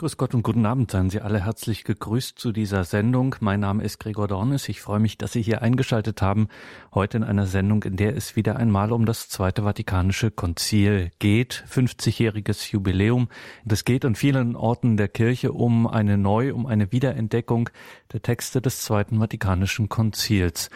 Grüß Gott und guten Abend, seien Sie alle herzlich gegrüßt zu dieser Sendung. Mein Name ist Gregor Dornes. Ich freue mich, dass Sie hier eingeschaltet haben. Heute in einer Sendung, in der es wieder einmal um das Zweite Vatikanische Konzil geht. 50-jähriges Jubiläum. Es geht an vielen Orten der Kirche um eine Neu-, um eine Wiederentdeckung der Texte des Zweiten Vatikanischen Konzils.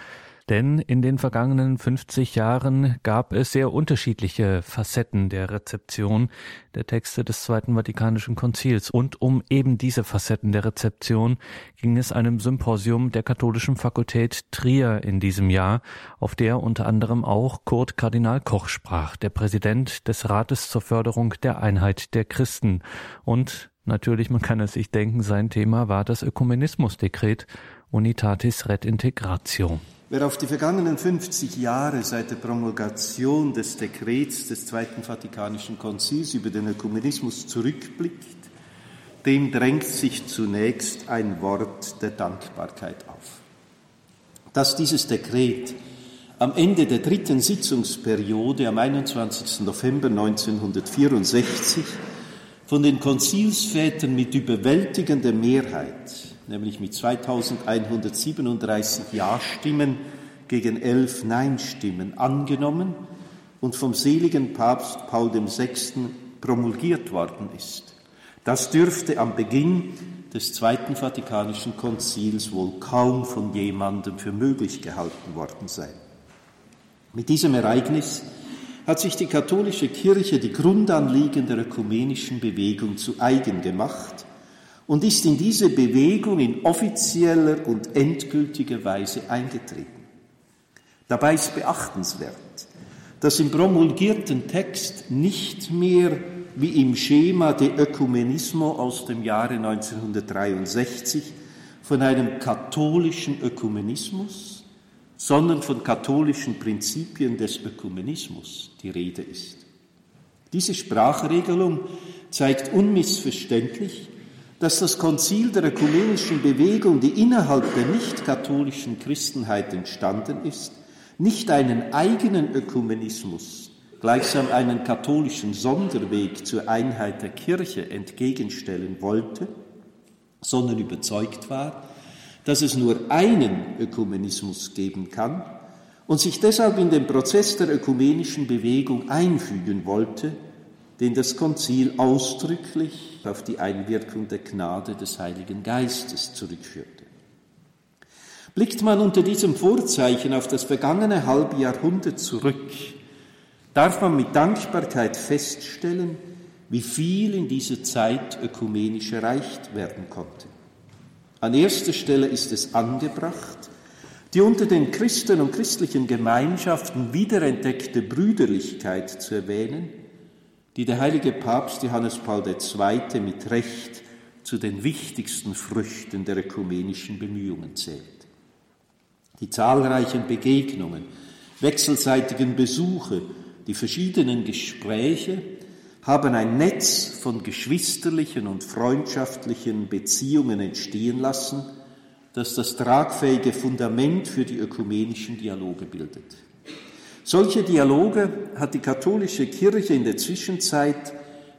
Denn in den vergangenen 50 Jahren gab es sehr unterschiedliche Facetten der Rezeption der Texte des Zweiten Vatikanischen Konzils. Und um eben diese Facetten der Rezeption ging es einem Symposium der Katholischen Fakultät Trier in diesem Jahr, auf der unter anderem auch Kurt Kardinal Koch sprach, der Präsident des Rates zur Förderung der Einheit der Christen. Und natürlich, man kann es sich denken, sein Thema war das Ökumenismusdekret Unitatis Red Integratio. Wer auf die vergangenen 50 Jahre seit der Promulgation des Dekrets des Zweiten Vatikanischen Konzils über den Ökumenismus zurückblickt, dem drängt sich zunächst ein Wort der Dankbarkeit auf. Dass dieses Dekret am Ende der dritten Sitzungsperiode am 21. November 1964 von den Konzilsvätern mit überwältigender Mehrheit nämlich mit 2137 Ja-Stimmen gegen elf Nein-Stimmen angenommen und vom seligen Papst Paul VI. promulgiert worden ist. Das dürfte am Beginn des Zweiten Vatikanischen Konzils wohl kaum von jemandem für möglich gehalten worden sein. Mit diesem Ereignis hat sich die katholische Kirche die Grundanliegen der ökumenischen Bewegung zu eigen gemacht und ist in diese Bewegung in offizieller und endgültiger Weise eingetreten. Dabei ist beachtenswert, dass im promulgierten Text nicht mehr wie im Schema de Ökumenismo aus dem Jahre 1963 von einem katholischen Ökumenismus, sondern von katholischen Prinzipien des Ökumenismus die Rede ist. Diese Sprachregelung zeigt unmissverständlich, dass das Konzil der ökumenischen Bewegung, die innerhalb der nicht-katholischen Christenheit entstanden ist, nicht einen eigenen Ökumenismus, gleichsam einen katholischen Sonderweg zur Einheit der Kirche entgegenstellen wollte, sondern überzeugt war, dass es nur einen Ökumenismus geben kann und sich deshalb in den Prozess der ökumenischen Bewegung einfügen wollte, den das Konzil ausdrücklich auf die Einwirkung der Gnade des Heiligen Geistes zurückführte. Blickt man unter diesem Vorzeichen auf das vergangene halbe Jahrhundert zurück, darf man mit Dankbarkeit feststellen, wie viel in dieser Zeit ökumenisch erreicht werden konnte. An erster Stelle ist es angebracht, die unter den Christen und christlichen Gemeinschaften wiederentdeckte Brüderlichkeit zu erwähnen, die der heilige Papst Johannes Paul II. mit Recht zu den wichtigsten Früchten der ökumenischen Bemühungen zählt. Die zahlreichen Begegnungen, wechselseitigen Besuche, die verschiedenen Gespräche haben ein Netz von geschwisterlichen und freundschaftlichen Beziehungen entstehen lassen, das das tragfähige Fundament für die ökumenischen Dialoge bildet. Solche Dialoge hat die katholische Kirche in der Zwischenzeit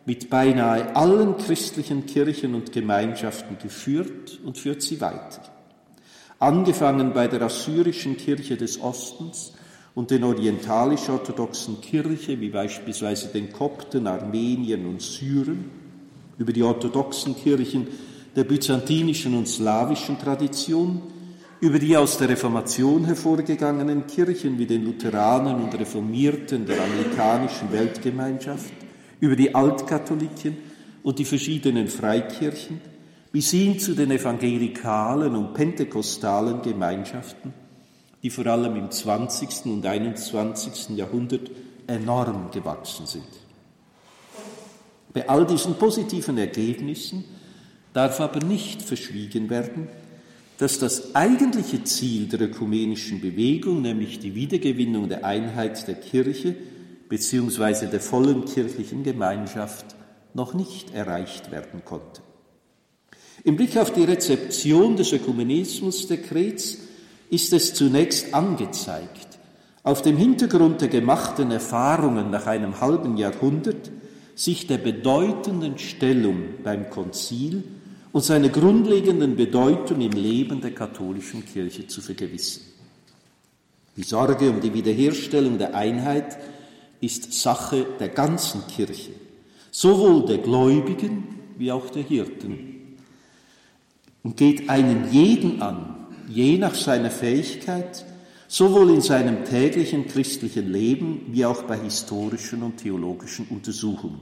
mit beinahe allen christlichen Kirchen und Gemeinschaften geführt und führt sie weiter. Angefangen bei der assyrischen Kirche des Ostens und den orientalisch-orthodoxen Kirche, wie beispielsweise den Kopten, Armeniern und Syren, über die orthodoxen Kirchen der byzantinischen und slawischen Tradition, über die aus der Reformation hervorgegangenen Kirchen wie den Lutheranern und Reformierten der amerikanischen Weltgemeinschaft, über die Altkatholiken und die verschiedenen Freikirchen, bis hin zu den evangelikalen und pentekostalen Gemeinschaften, die vor allem im 20. und 21. Jahrhundert enorm gewachsen sind. Bei all diesen positiven Ergebnissen darf aber nicht verschwiegen werden, dass das eigentliche Ziel der ökumenischen Bewegung, nämlich die Wiedergewinnung der Einheit der Kirche bzw. der vollen kirchlichen Gemeinschaft, noch nicht erreicht werden konnte. Im Blick auf die Rezeption des Ökumenismusdekrets ist es zunächst angezeigt, auf dem Hintergrund der gemachten Erfahrungen nach einem halben Jahrhundert sich der bedeutenden Stellung beim Konzil und seiner grundlegenden Bedeutung im Leben der katholischen Kirche zu vergewissern. Die Sorge um die Wiederherstellung der Einheit ist Sache der ganzen Kirche, sowohl der Gläubigen wie auch der Hirten, und geht einen jeden an, je nach seiner Fähigkeit, sowohl in seinem täglichen christlichen Leben wie auch bei historischen und theologischen Untersuchungen.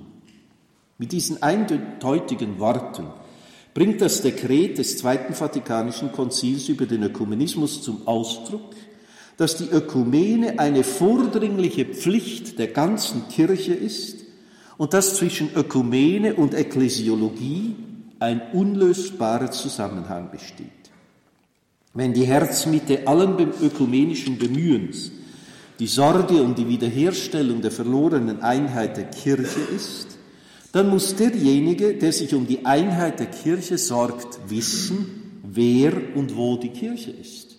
Mit diesen eindeutigen Worten bringt das Dekret des Zweiten Vatikanischen Konzils über den Ökumenismus zum Ausdruck, dass die Ökumene eine vordringliche Pflicht der ganzen Kirche ist und dass zwischen Ökumene und Ekklesiologie ein unlösbarer Zusammenhang besteht. Wenn die Herzmitte allen ökumenischen Bemühens die Sorge um die Wiederherstellung der verlorenen Einheit der Kirche ist, dann muss derjenige, der sich um die Einheit der Kirche sorgt, wissen, wer und wo die Kirche ist.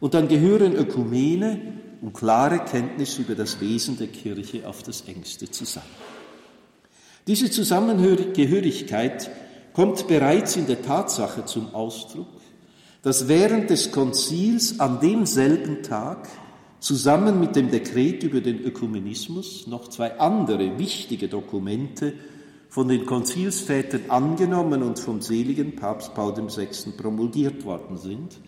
Und dann gehören Ökumene und klare Kenntnis über das Wesen der Kirche auf das engste zusammen. Diese Zusammengehörigkeit kommt bereits in der Tatsache zum Ausdruck, dass während des Konzils an demselben Tag zusammen mit dem Dekret über den Ökumenismus noch zwei andere wichtige Dokumente von den Konzilsvätern angenommen und vom seligen Papst Paul VI. promulgiert worden sind,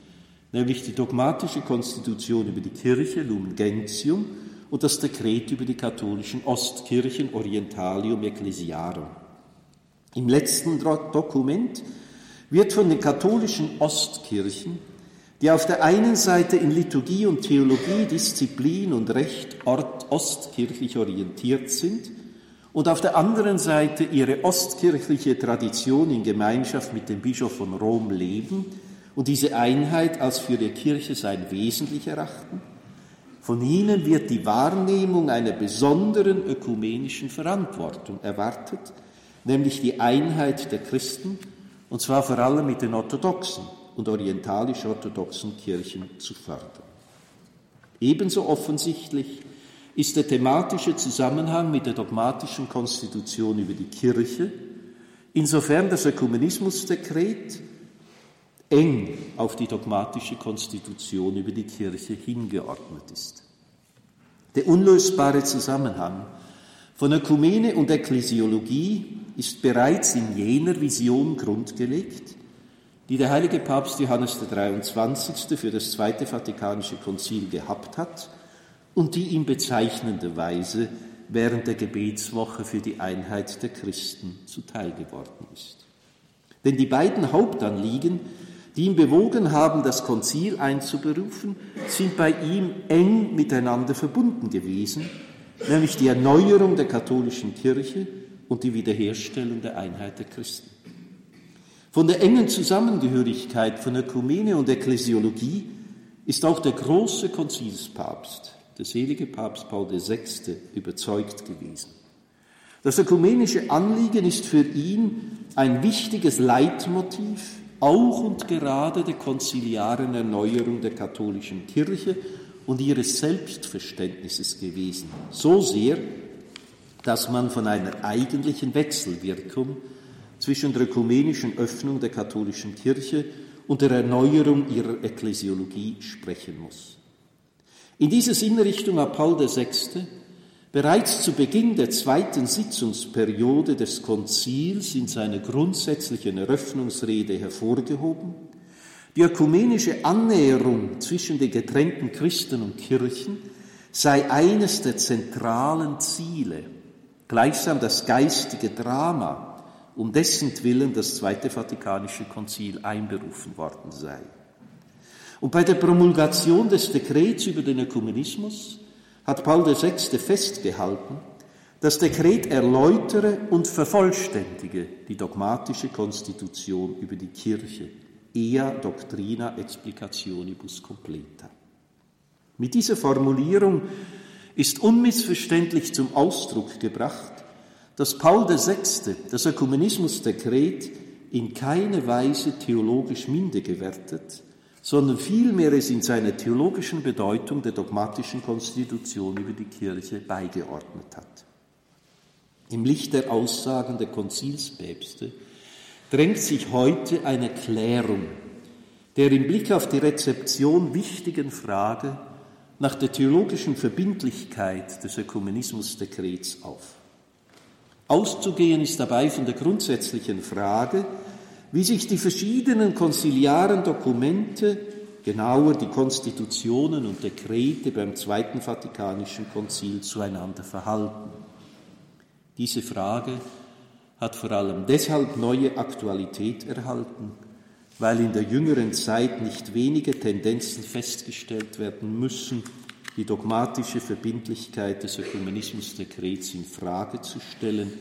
nämlich die dogmatische Konstitution über die Kirche, Lumen Gentium, und das Dekret über die katholischen Ostkirchen, Orientalium Ecclesiarum. Im letzten Dokument wird von den katholischen Ostkirchen, die auf der einen Seite in Liturgie und Theologie, Disziplin und Recht ostkirchlich orientiert sind und auf der anderen Seite ihre ostkirchliche Tradition in Gemeinschaft mit dem Bischof von Rom leben und diese Einheit als für die Kirche sein wesentlich erachten, von ihnen wird die Wahrnehmung einer besonderen ökumenischen Verantwortung erwartet, nämlich die Einheit der Christen, und zwar vor allem mit den orthodoxen und orientalisch-orthodoxen Kirchen zu fördern. Ebenso offensichtlich ist der thematische Zusammenhang mit der dogmatischen Konstitution über die Kirche, insofern das Ökumenismusdekret eng auf die dogmatische Konstitution über die Kirche hingeordnet ist. Der unlösbare Zusammenhang von Ökumene und Ekklesiologie ist bereits in jener Vision grundgelegt, die der heilige Papst Johannes der 23. für das Zweite Vatikanische Konzil gehabt hat und die ihm bezeichnende Weise während der Gebetswoche für die Einheit der Christen zuteil geworden ist. Denn die beiden Hauptanliegen, die ihn bewogen haben, das Konzil einzuberufen, sind bei ihm eng miteinander verbunden gewesen, nämlich die Erneuerung der katholischen Kirche und die Wiederherstellung der Einheit der Christen. Von der engen Zusammengehörigkeit von Ökumene und Ekklesiologie ist auch der große Konzilspapst, der selige Papst Paul VI., überzeugt gewesen. Das ökumenische Anliegen ist für ihn ein wichtiges Leitmotiv auch und gerade der konziliaren Erneuerung der katholischen Kirche und ihres Selbstverständnisses gewesen. So sehr, dass man von einer eigentlichen Wechselwirkung zwischen der ökumenischen Öffnung der katholischen Kirche und der Erneuerung ihrer Ekklesiologie sprechen muss. In dieser Sinnrichtung hat Paul VI. bereits zu Beginn der zweiten Sitzungsperiode des Konzils in seiner grundsätzlichen Eröffnungsrede hervorgehoben, die ökumenische Annäherung zwischen den getrennten Christen und Kirchen sei eines der zentralen Ziele, gleichsam das geistige Drama, um dessen Willen das Zweite Vatikanische Konzil einberufen worden sei. Und bei der Promulgation des Dekrets über den Ökumenismus hat Paul VI. festgehalten, das Dekret erläutere und vervollständige die dogmatische Konstitution über die Kirche, ea doctrina explicationibus completa. Mit dieser Formulierung ist unmissverständlich zum Ausdruck gebracht, dass Paul VI. das Ökumenismusdekret in keine Weise theologisch minder gewertet, sondern vielmehr es in seiner theologischen Bedeutung der dogmatischen Konstitution über die Kirche beigeordnet hat. Im Licht der Aussagen der Konzilspäpste drängt sich heute eine Klärung der im Blick auf die Rezeption wichtigen Frage nach der theologischen Verbindlichkeit des Ökumenismusdekrets auf. Auszugehen ist dabei von der grundsätzlichen Frage, wie sich die verschiedenen konziliaren Dokumente, genauer die Konstitutionen und Dekrete beim Zweiten Vatikanischen Konzil zueinander verhalten. Diese Frage hat vor allem deshalb neue Aktualität erhalten, weil in der jüngeren Zeit nicht wenige Tendenzen festgestellt werden müssen, die dogmatische Verbindlichkeit des Ökumenismusdekrets in Frage zu stellen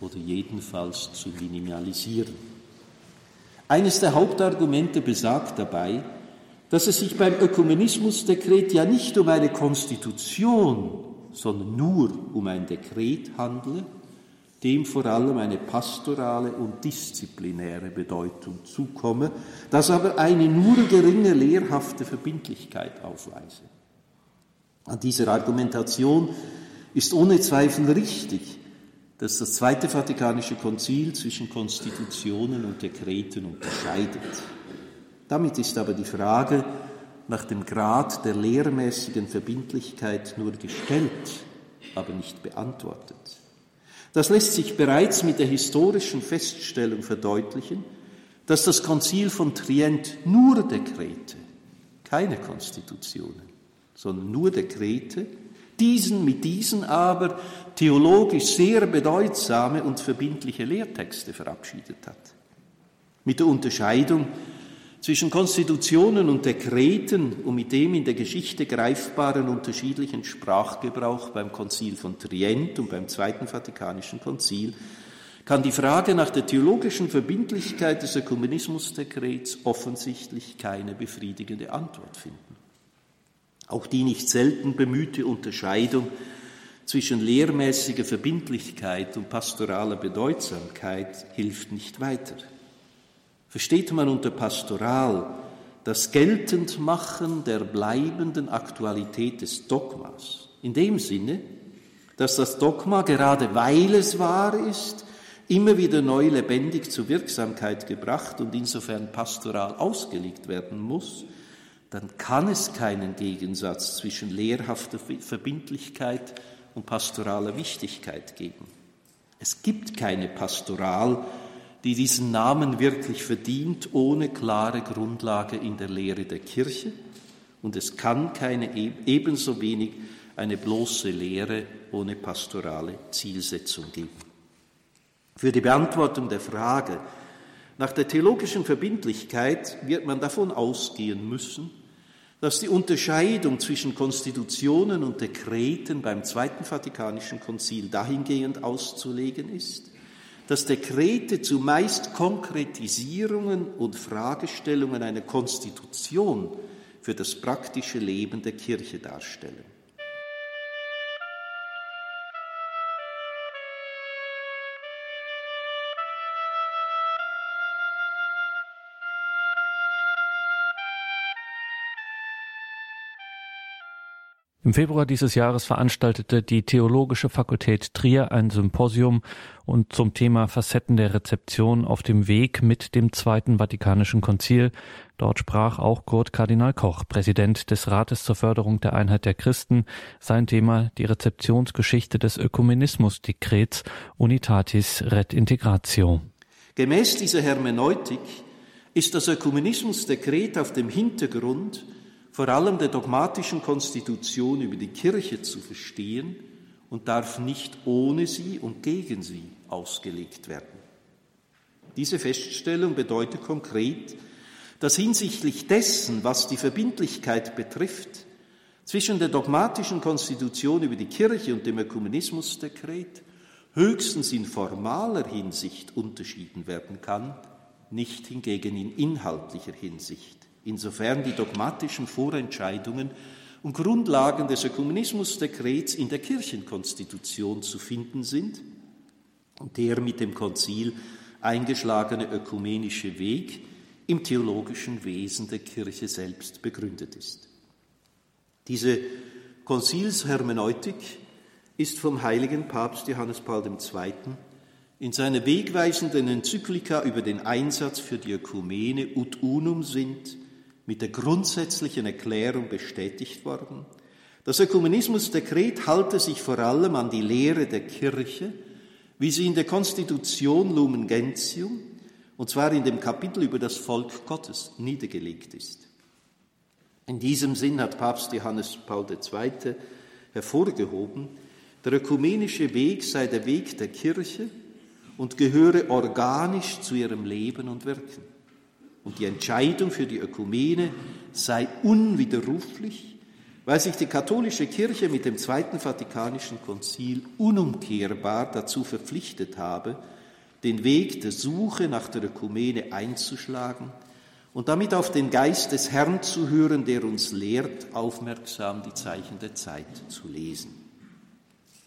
oder jedenfalls zu minimalisieren. Eines der Hauptargumente besagt dabei, dass es sich beim Ökumenismusdekret ja nicht um eine Konstitution, sondern nur um ein Dekret handle, dem vor allem eine pastorale und disziplinäre Bedeutung zukomme, das aber eine nur geringe lehrhafte Verbindlichkeit aufweise. An dieser Argumentation ist ohne Zweifel richtig, dass das Zweite Vatikanische Konzil zwischen Konstitutionen und Dekreten unterscheidet. Damit ist aber die Frage nach dem Grad der lehrmäßigen Verbindlichkeit nur gestellt, aber nicht beantwortet. Das lässt sich bereits mit der historischen Feststellung verdeutlichen, dass das Konzil von Trient nur Dekrete, keine Konstitutionen, sondern nur Dekrete, diesen mit diesen aber theologisch sehr bedeutsame und verbindliche Lehrtexte verabschiedet hat. Mit der Unterscheidung zwischen Konstitutionen und Dekreten und mit dem in der Geschichte greifbaren unterschiedlichen Sprachgebrauch beim Konzil von Trient und beim Zweiten Vatikanischen Konzil kann die Frage nach der theologischen Verbindlichkeit des Ökumenismusdekrets offensichtlich keine befriedigende Antwort finden. Auch die nicht selten bemühte Unterscheidung zwischen lehrmäßiger Verbindlichkeit und pastoraler Bedeutsamkeit hilft nicht weiter versteht man unter Pastoral das Geltendmachen der bleibenden Aktualität des Dogmas. In dem Sinne, dass das Dogma, gerade weil es wahr ist, immer wieder neu lebendig zur Wirksamkeit gebracht und insofern pastoral ausgelegt werden muss, dann kann es keinen Gegensatz zwischen lehrhafter Verbindlichkeit und pastoraler Wichtigkeit geben. Es gibt keine Pastoral, die diesen Namen wirklich verdient, ohne klare Grundlage in der Lehre der Kirche. Und es kann keine e-, ebenso wenig eine bloße Lehre ohne pastorale Zielsetzung geben. Für die Beantwortung der Frage nach der theologischen Verbindlichkeit wird man davon ausgehen müssen, dass die Unterscheidung zwischen Konstitutionen und Dekreten beim Zweiten Vatikanischen Konzil dahingehend auszulegen ist, dass Dekrete zumeist Konkretisierungen und Fragestellungen einer Konstitution für das praktische Leben der Kirche darstellen. Im Februar dieses Jahres veranstaltete die Theologische Fakultät Trier ein Symposium und zum Thema Facetten der Rezeption auf dem Weg mit dem Zweiten Vatikanischen Konzil. Dort sprach auch Kurt Kardinal Koch, Präsident des Rates zur Förderung der Einheit der Christen, sein Thema die Rezeptionsgeschichte des Ökumenismusdekrets Unitatis Ret Integratio. Gemäß dieser Hermeneutik ist das Ökumenismusdekret auf dem Hintergrund vor allem der dogmatischen Konstitution über die Kirche zu verstehen und darf nicht ohne sie und gegen sie ausgelegt werden. Diese Feststellung bedeutet konkret, dass hinsichtlich dessen, was die Verbindlichkeit betrifft, zwischen der dogmatischen Konstitution über die Kirche und dem Ökumenismusdekret höchstens in formaler Hinsicht unterschieden werden kann, nicht hingegen in inhaltlicher Hinsicht insofern die dogmatischen Vorentscheidungen und Grundlagen des Ökumenismusdekrets in der Kirchenkonstitution zu finden sind und der mit dem Konzil eingeschlagene ökumenische Weg im theologischen Wesen der Kirche selbst begründet ist. Diese Konzilshermeneutik ist vom heiligen Papst Johannes Paul II. in seiner wegweisenden Enzyklika über den Einsatz für die Ökumene Ut Unum sind mit der grundsätzlichen Erklärung bestätigt worden, das Ökumenismusdekret halte sich vor allem an die Lehre der Kirche, wie sie in der Konstitution Lumen Gentium, und zwar in dem Kapitel über das Volk Gottes, niedergelegt ist. In diesem Sinn hat Papst Johannes Paul II. hervorgehoben, der ökumenische Weg sei der Weg der Kirche und gehöre organisch zu ihrem Leben und Wirken. Und die Entscheidung für die Ökumene sei unwiderruflich, weil sich die katholische Kirche mit dem Zweiten Vatikanischen Konzil unumkehrbar dazu verpflichtet habe, den Weg der Suche nach der Ökumene einzuschlagen und damit auf den Geist des Herrn zu hören, der uns lehrt, aufmerksam die Zeichen der Zeit zu lesen.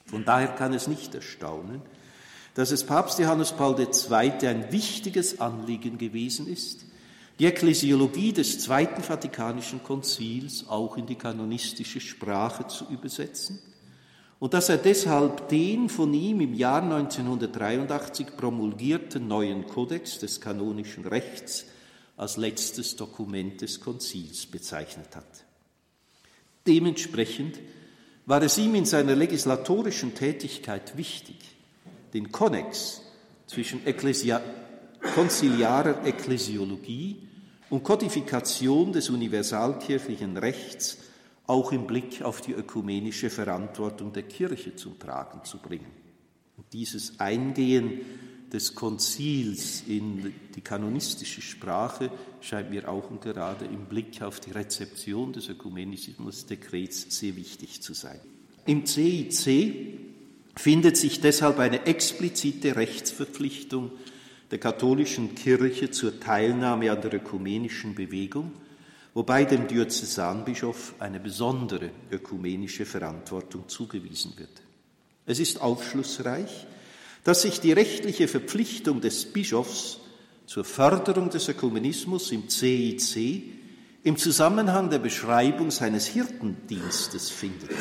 Von daher kann es nicht erstaunen, dass es Papst Johannes Paul II. ein wichtiges Anliegen gewesen ist, die Ekklesiologie des Zweiten Vatikanischen Konzils auch in die kanonistische Sprache zu übersetzen und dass er deshalb den von ihm im Jahr 1983 promulgierten neuen Kodex des kanonischen Rechts als letztes Dokument des Konzils bezeichnet hat. Dementsprechend war es ihm in seiner legislatorischen Tätigkeit wichtig, den Konnex zwischen Ekklesia konziliarer Ekklesiologie und Kodifikation des universalkirchlichen Rechts auch im Blick auf die ökumenische Verantwortung der Kirche zum Tragen zu bringen. Und dieses Eingehen des Konzils in die kanonistische Sprache scheint mir auch und gerade im Blick auf die Rezeption des Ökumenismusdekrets sehr wichtig zu sein. Im CIC findet sich deshalb eine explizite Rechtsverpflichtung der katholischen Kirche zur Teilnahme an der ökumenischen Bewegung, wobei dem Diözesanbischof eine besondere ökumenische Verantwortung zugewiesen wird. Es ist aufschlussreich, dass sich die rechtliche Verpflichtung des Bischofs zur Förderung des Ökumenismus im CIC im Zusammenhang der Beschreibung seines Hirtendienstes findet.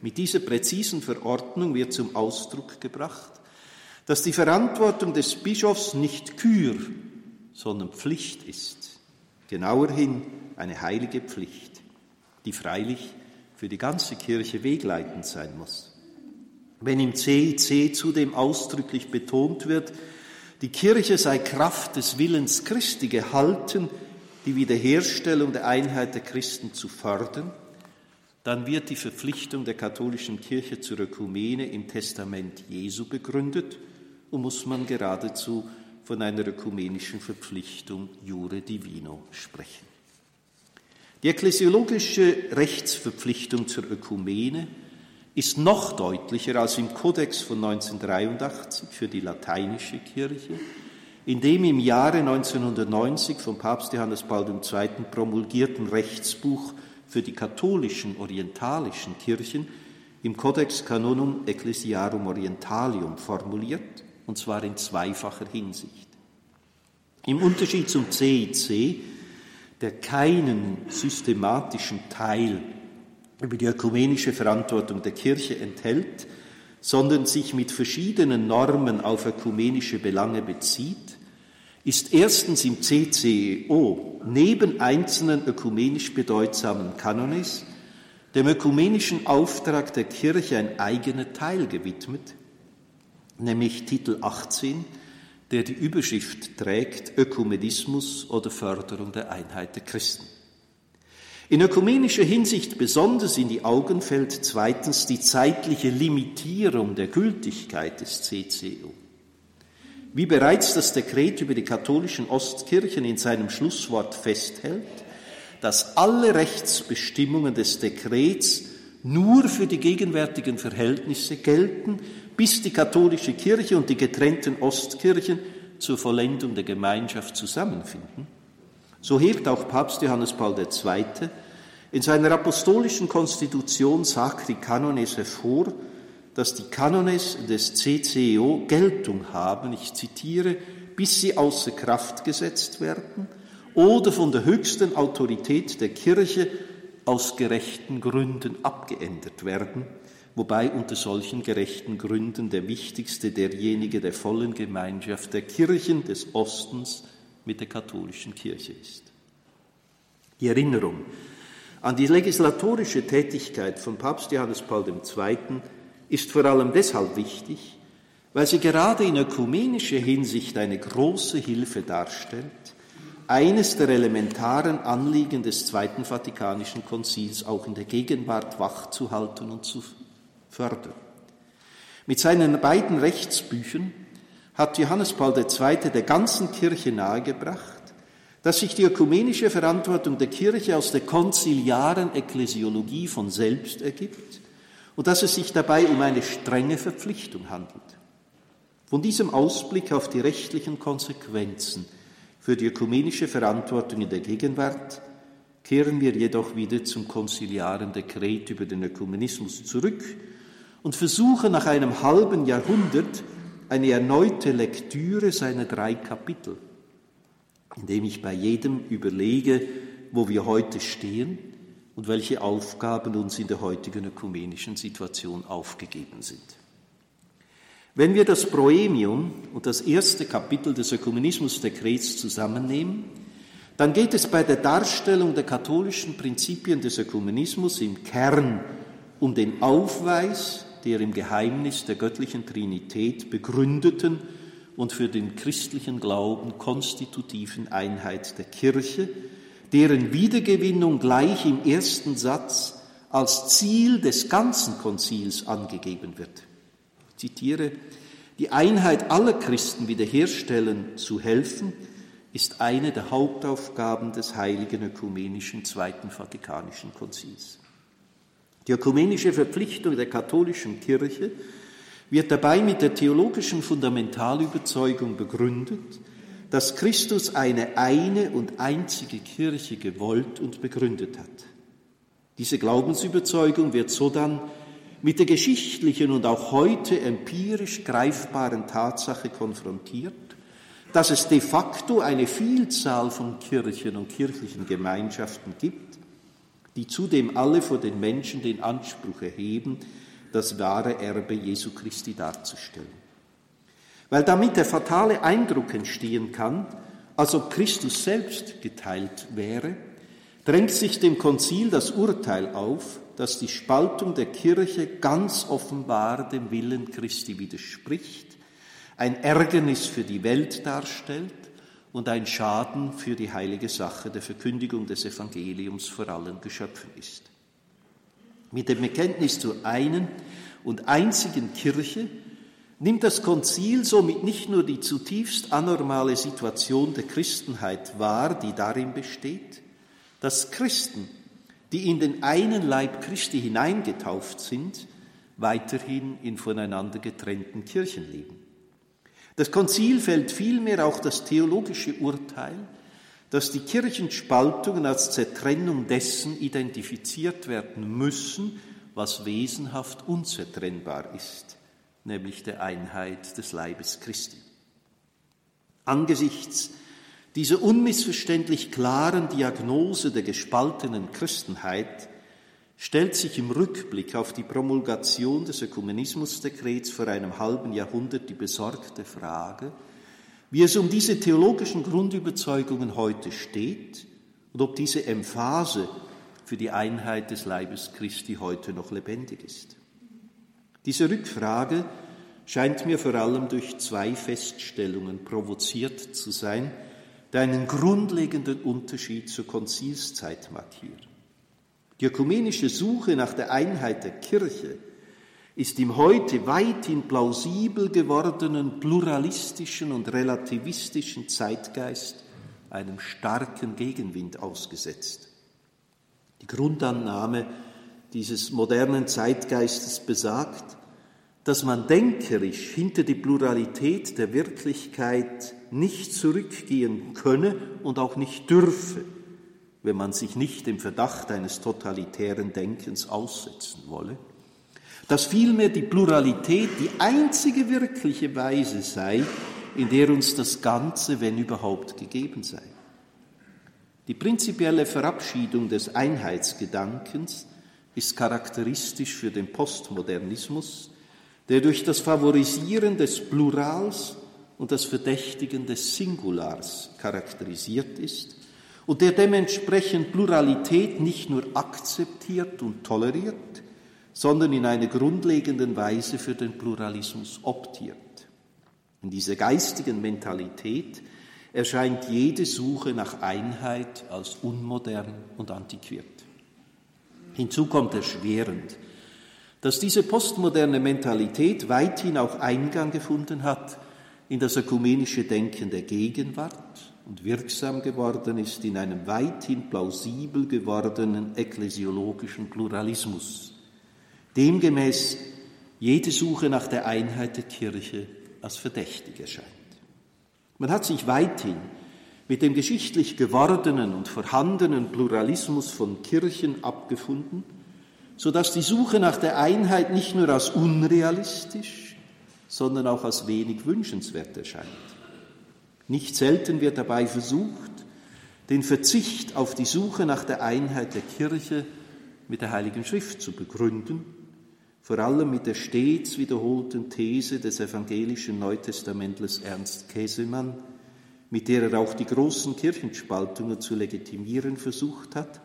Mit dieser präzisen Verordnung wird zum Ausdruck gebracht, dass die Verantwortung des Bischofs nicht Kür, sondern Pflicht ist. Genauerhin eine heilige Pflicht, die freilich für die ganze Kirche wegleitend sein muss. Wenn im CIC zudem ausdrücklich betont wird, die Kirche sei Kraft des Willens Christi gehalten, die Wiederherstellung der Einheit der Christen zu fördern, dann wird die Verpflichtung der katholischen Kirche zur Ökumene im Testament Jesu begründet und muss man geradezu von einer ökumenischen Verpflichtung Jure Divino sprechen. Die ekklesiologische Rechtsverpflichtung zur Ökumene ist noch deutlicher als im Kodex von 1983 für die lateinische Kirche, in dem im Jahre 1990 vom Papst Johannes Paul II. promulgierten Rechtsbuch für die katholischen orientalischen Kirchen im Codex Canonum Ecclesiarum Orientalium formuliert, und zwar in zweifacher Hinsicht. Im Unterschied zum CIC, der keinen systematischen Teil über die ökumenische Verantwortung der Kirche enthält, sondern sich mit verschiedenen Normen auf ökumenische Belange bezieht, ist erstens im CCEO neben einzelnen ökumenisch bedeutsamen Kanones dem ökumenischen Auftrag der Kirche ein eigener Teil gewidmet, nämlich Titel 18, der die Überschrift trägt Ökumenismus oder Förderung der Einheit der Christen. In ökumenischer Hinsicht besonders in die Augen fällt zweitens die zeitliche Limitierung der Gültigkeit des CCO. Wie bereits das Dekret über die katholischen Ostkirchen in seinem Schlusswort festhält, dass alle Rechtsbestimmungen des Dekrets nur für die gegenwärtigen Verhältnisse gelten, bis die katholische Kirche und die getrennten Ostkirchen zur Vollendung der Gemeinschaft zusammenfinden, so hebt auch Papst Johannes Paul II. in seiner apostolischen Konstitution Sacri Canones hervor, dass die Kanones des CCEO Geltung haben, ich zitiere, bis sie außer Kraft gesetzt werden oder von der höchsten Autorität der Kirche aus gerechten Gründen abgeändert werden, wobei unter solchen gerechten Gründen der wichtigste derjenige der vollen Gemeinschaft der Kirchen des Ostens mit der katholischen Kirche ist. Die Erinnerung an die legislatorische Tätigkeit von Papst Johannes Paul II. ist vor allem deshalb wichtig, weil sie gerade in ökumenischer Hinsicht eine große Hilfe darstellt, eines der elementaren Anliegen des Zweiten Vatikanischen Konzils auch in der Gegenwart wachzuhalten und zu fördern. Mit seinen beiden Rechtsbüchern hat Johannes Paul II. der ganzen Kirche nahegebracht, dass sich die ökumenische Verantwortung der Kirche aus der konziliaren Ekklesiologie von selbst ergibt und dass es sich dabei um eine strenge Verpflichtung handelt. Von diesem Ausblick auf die rechtlichen Konsequenzen für die ökumenische Verantwortung in der Gegenwart kehren wir jedoch wieder zum konziliaren Dekret über den Ökumenismus zurück und versuchen nach einem halben Jahrhundert eine erneute Lektüre seiner drei Kapitel, indem ich bei jedem überlege, wo wir heute stehen und welche Aufgaben uns in der heutigen ökumenischen Situation aufgegeben sind. Wenn wir das Proemium und das erste Kapitel des Ökumenismusdekrets zusammennehmen, dann geht es bei der Darstellung der katholischen Prinzipien des Ökumenismus im Kern um den Aufweis der im Geheimnis der göttlichen Trinität begründeten und für den christlichen Glauben konstitutiven Einheit der Kirche, deren Wiedergewinnung gleich im ersten Satz als Ziel des ganzen Konzils angegeben wird. Zitiere, die Einheit aller Christen wiederherstellen zu helfen, ist eine der Hauptaufgaben des heiligen ökumenischen Zweiten Vatikanischen Konzils. Die ökumenische Verpflichtung der katholischen Kirche wird dabei mit der theologischen Fundamentalüberzeugung begründet, dass Christus eine eine und einzige Kirche gewollt und begründet hat. Diese Glaubensüberzeugung wird sodann mit der geschichtlichen und auch heute empirisch greifbaren Tatsache konfrontiert, dass es de facto eine Vielzahl von Kirchen und kirchlichen Gemeinschaften gibt, die zudem alle vor den Menschen den Anspruch erheben, das wahre Erbe Jesu Christi darzustellen. Weil damit der fatale Eindruck entstehen kann, als ob Christus selbst geteilt wäre, drängt sich dem Konzil das Urteil auf, dass die Spaltung der Kirche ganz offenbar dem Willen Christi widerspricht, ein Ärgernis für die Welt darstellt und ein Schaden für die heilige Sache der Verkündigung des Evangeliums vor allen Geschöpfen ist. Mit dem Bekenntnis zur einen und einzigen Kirche nimmt das Konzil somit nicht nur die zutiefst anormale Situation der Christenheit wahr, die darin besteht, dass Christen, die in den einen Leib Christi hineingetauft sind, weiterhin in voneinander getrennten Kirchen leben. Das Konzil fällt vielmehr auch das theologische Urteil, dass die Kirchenspaltungen als Zertrennung dessen identifiziert werden müssen, was wesenhaft unzertrennbar ist, nämlich der Einheit des Leibes Christi. Angesichts dieser unmissverständlich klaren Diagnose der gespaltenen Christenheit stellt sich im Rückblick auf die Promulgation des Ökumenismusdekrets vor einem halben Jahrhundert die besorgte Frage, wie es um diese theologischen Grundüberzeugungen heute steht und ob diese Emphase für die Einheit des Leibes Christi heute noch lebendig ist. Diese Rückfrage scheint mir vor allem durch zwei Feststellungen provoziert zu sein, die einen grundlegenden Unterschied zur Konzilszeit markieren. Die ökumenische Suche nach der Einheit der Kirche ist im heute weithin plausibel gewordenen pluralistischen und relativistischen Zeitgeist einem starken Gegenwind ausgesetzt. Die Grundannahme dieses modernen Zeitgeistes besagt, dass man denkerisch hinter die Pluralität der Wirklichkeit nicht zurückgehen könne und auch nicht dürfe wenn man sich nicht dem Verdacht eines totalitären Denkens aussetzen wolle, dass vielmehr die Pluralität die einzige wirkliche Weise sei, in der uns das Ganze, wenn überhaupt, gegeben sei. Die prinzipielle Verabschiedung des Einheitsgedankens ist charakteristisch für den Postmodernismus, der durch das Favorisieren des Plurals und das Verdächtigen des Singulars charakterisiert ist und der dementsprechend Pluralität nicht nur akzeptiert und toleriert, sondern in einer grundlegenden Weise für den Pluralismus optiert. In dieser geistigen Mentalität erscheint jede Suche nach Einheit als unmodern und antiquiert. Hinzu kommt erschwerend, dass diese postmoderne Mentalität weithin auch Eingang gefunden hat in das ökumenische Denken der Gegenwart und wirksam geworden ist in einem weithin plausibel gewordenen ekklesiologischen Pluralismus. Demgemäß jede Suche nach der Einheit der Kirche als verdächtig erscheint. Man hat sich weithin mit dem geschichtlich gewordenen und vorhandenen Pluralismus von Kirchen abgefunden, so dass die Suche nach der Einheit nicht nur als unrealistisch, sondern auch als wenig wünschenswert erscheint. Nicht selten wird dabei versucht, den Verzicht auf die Suche nach der Einheit der Kirche mit der Heiligen Schrift zu begründen, vor allem mit der stets wiederholten These des evangelischen Neutestamentlers Ernst Käsemann, mit der er auch die großen Kirchenspaltungen zu legitimieren versucht hat,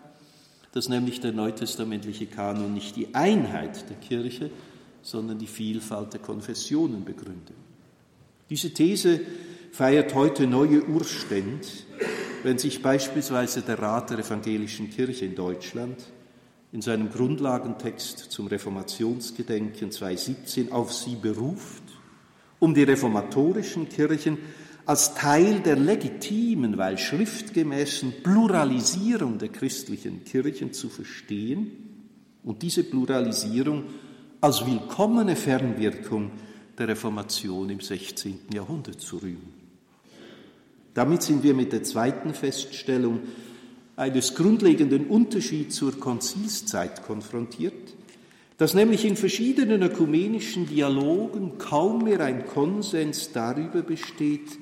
dass nämlich der neutestamentliche Kanon nicht die Einheit der Kirche, sondern die Vielfalt der Konfessionen begründet. Diese These feiert heute neue Urstände, wenn sich beispielsweise der Rat der Evangelischen Kirche in Deutschland in seinem Grundlagentext zum Reformationsgedenken 2017 auf sie beruft, um die reformatorischen Kirchen als Teil der legitimen, weil schriftgemäßen Pluralisierung der christlichen Kirchen zu verstehen und diese Pluralisierung als willkommene Fernwirkung der Reformation im 16. Jahrhundert zu rühmen. Damit sind wir mit der zweiten Feststellung eines grundlegenden Unterschieds zur Konzilszeit konfrontiert, dass nämlich in verschiedenen ökumenischen Dialogen kaum mehr ein Konsens darüber besteht,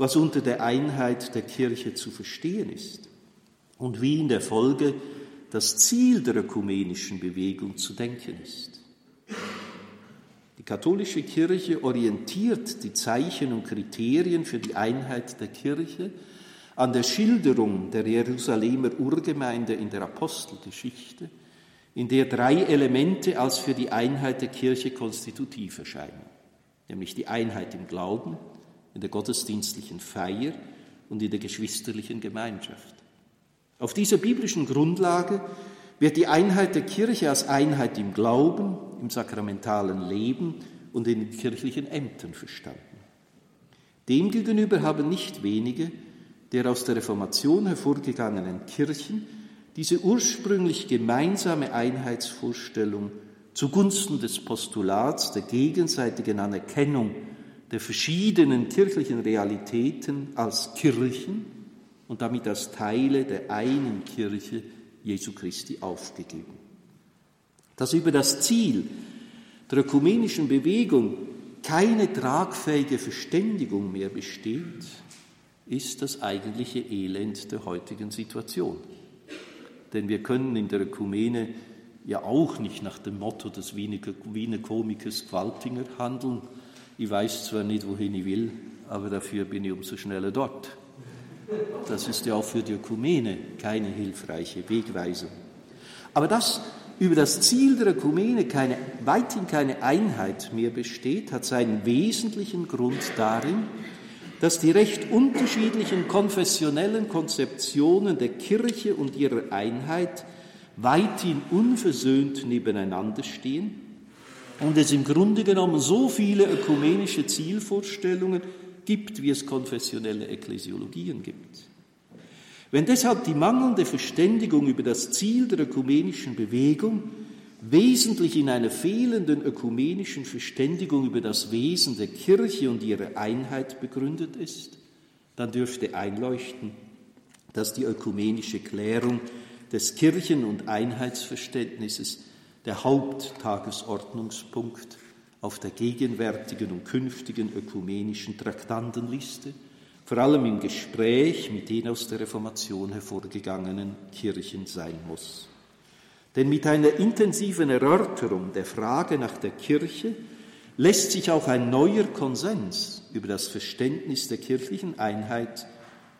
was unter der Einheit der Kirche zu verstehen ist und wie in der Folge das Ziel der ökumenischen Bewegung zu denken ist. Die katholische Kirche orientiert die Zeichen und Kriterien für die Einheit der Kirche an der Schilderung der Jerusalemer Urgemeinde in der Apostelgeschichte, in der drei Elemente als für die Einheit der Kirche konstitutiv erscheinen, nämlich die Einheit im Glauben, in der gottesdienstlichen Feier und in der geschwisterlichen Gemeinschaft. Auf dieser biblischen Grundlage wird die Einheit der Kirche als Einheit im Glauben, im sakramentalen Leben und in den kirchlichen Ämtern verstanden. Demgegenüber haben nicht wenige der aus der Reformation hervorgegangenen Kirchen diese ursprünglich gemeinsame Einheitsvorstellung zugunsten des Postulats der gegenseitigen Anerkennung der verschiedenen kirchlichen Realitäten als Kirchen und damit als Teile der einen Kirche Jesu Christi aufgegeben. Dass über das Ziel der ökumenischen Bewegung keine tragfähige Verständigung mehr besteht, ist das eigentliche Elend der heutigen Situation. Denn wir können in der Ökumene ja auch nicht nach dem Motto des Wiener Komikers Qualtinger handeln. Ich weiß zwar nicht, wohin ich will, aber dafür bin ich umso schneller dort. Das ist ja auch für die Ökumene keine hilfreiche Wegweisung. Aber dass über das Ziel der Ökumene keine, weithin keine Einheit mehr besteht, hat seinen wesentlichen Grund darin, dass die recht unterschiedlichen konfessionellen Konzeptionen der Kirche und ihrer Einheit weithin unversöhnt nebeneinander stehen und es im Grunde genommen so viele ökumenische Zielvorstellungen gibt, wie es konfessionelle Ekklesiologien gibt. Wenn deshalb die mangelnde Verständigung über das Ziel der ökumenischen Bewegung wesentlich in einer fehlenden ökumenischen Verständigung über das Wesen der Kirche und ihre Einheit begründet ist, dann dürfte einleuchten, dass die ökumenische Klärung des Kirchen- und Einheitsverständnisses der Haupttagesordnungspunkt auf der gegenwärtigen und künftigen ökumenischen Traktandenliste, vor allem im Gespräch mit den aus der Reformation hervorgegangenen Kirchen sein muss. Denn mit einer intensiven Erörterung der Frage nach der Kirche lässt sich auch ein neuer Konsens über das Verständnis der kirchlichen Einheit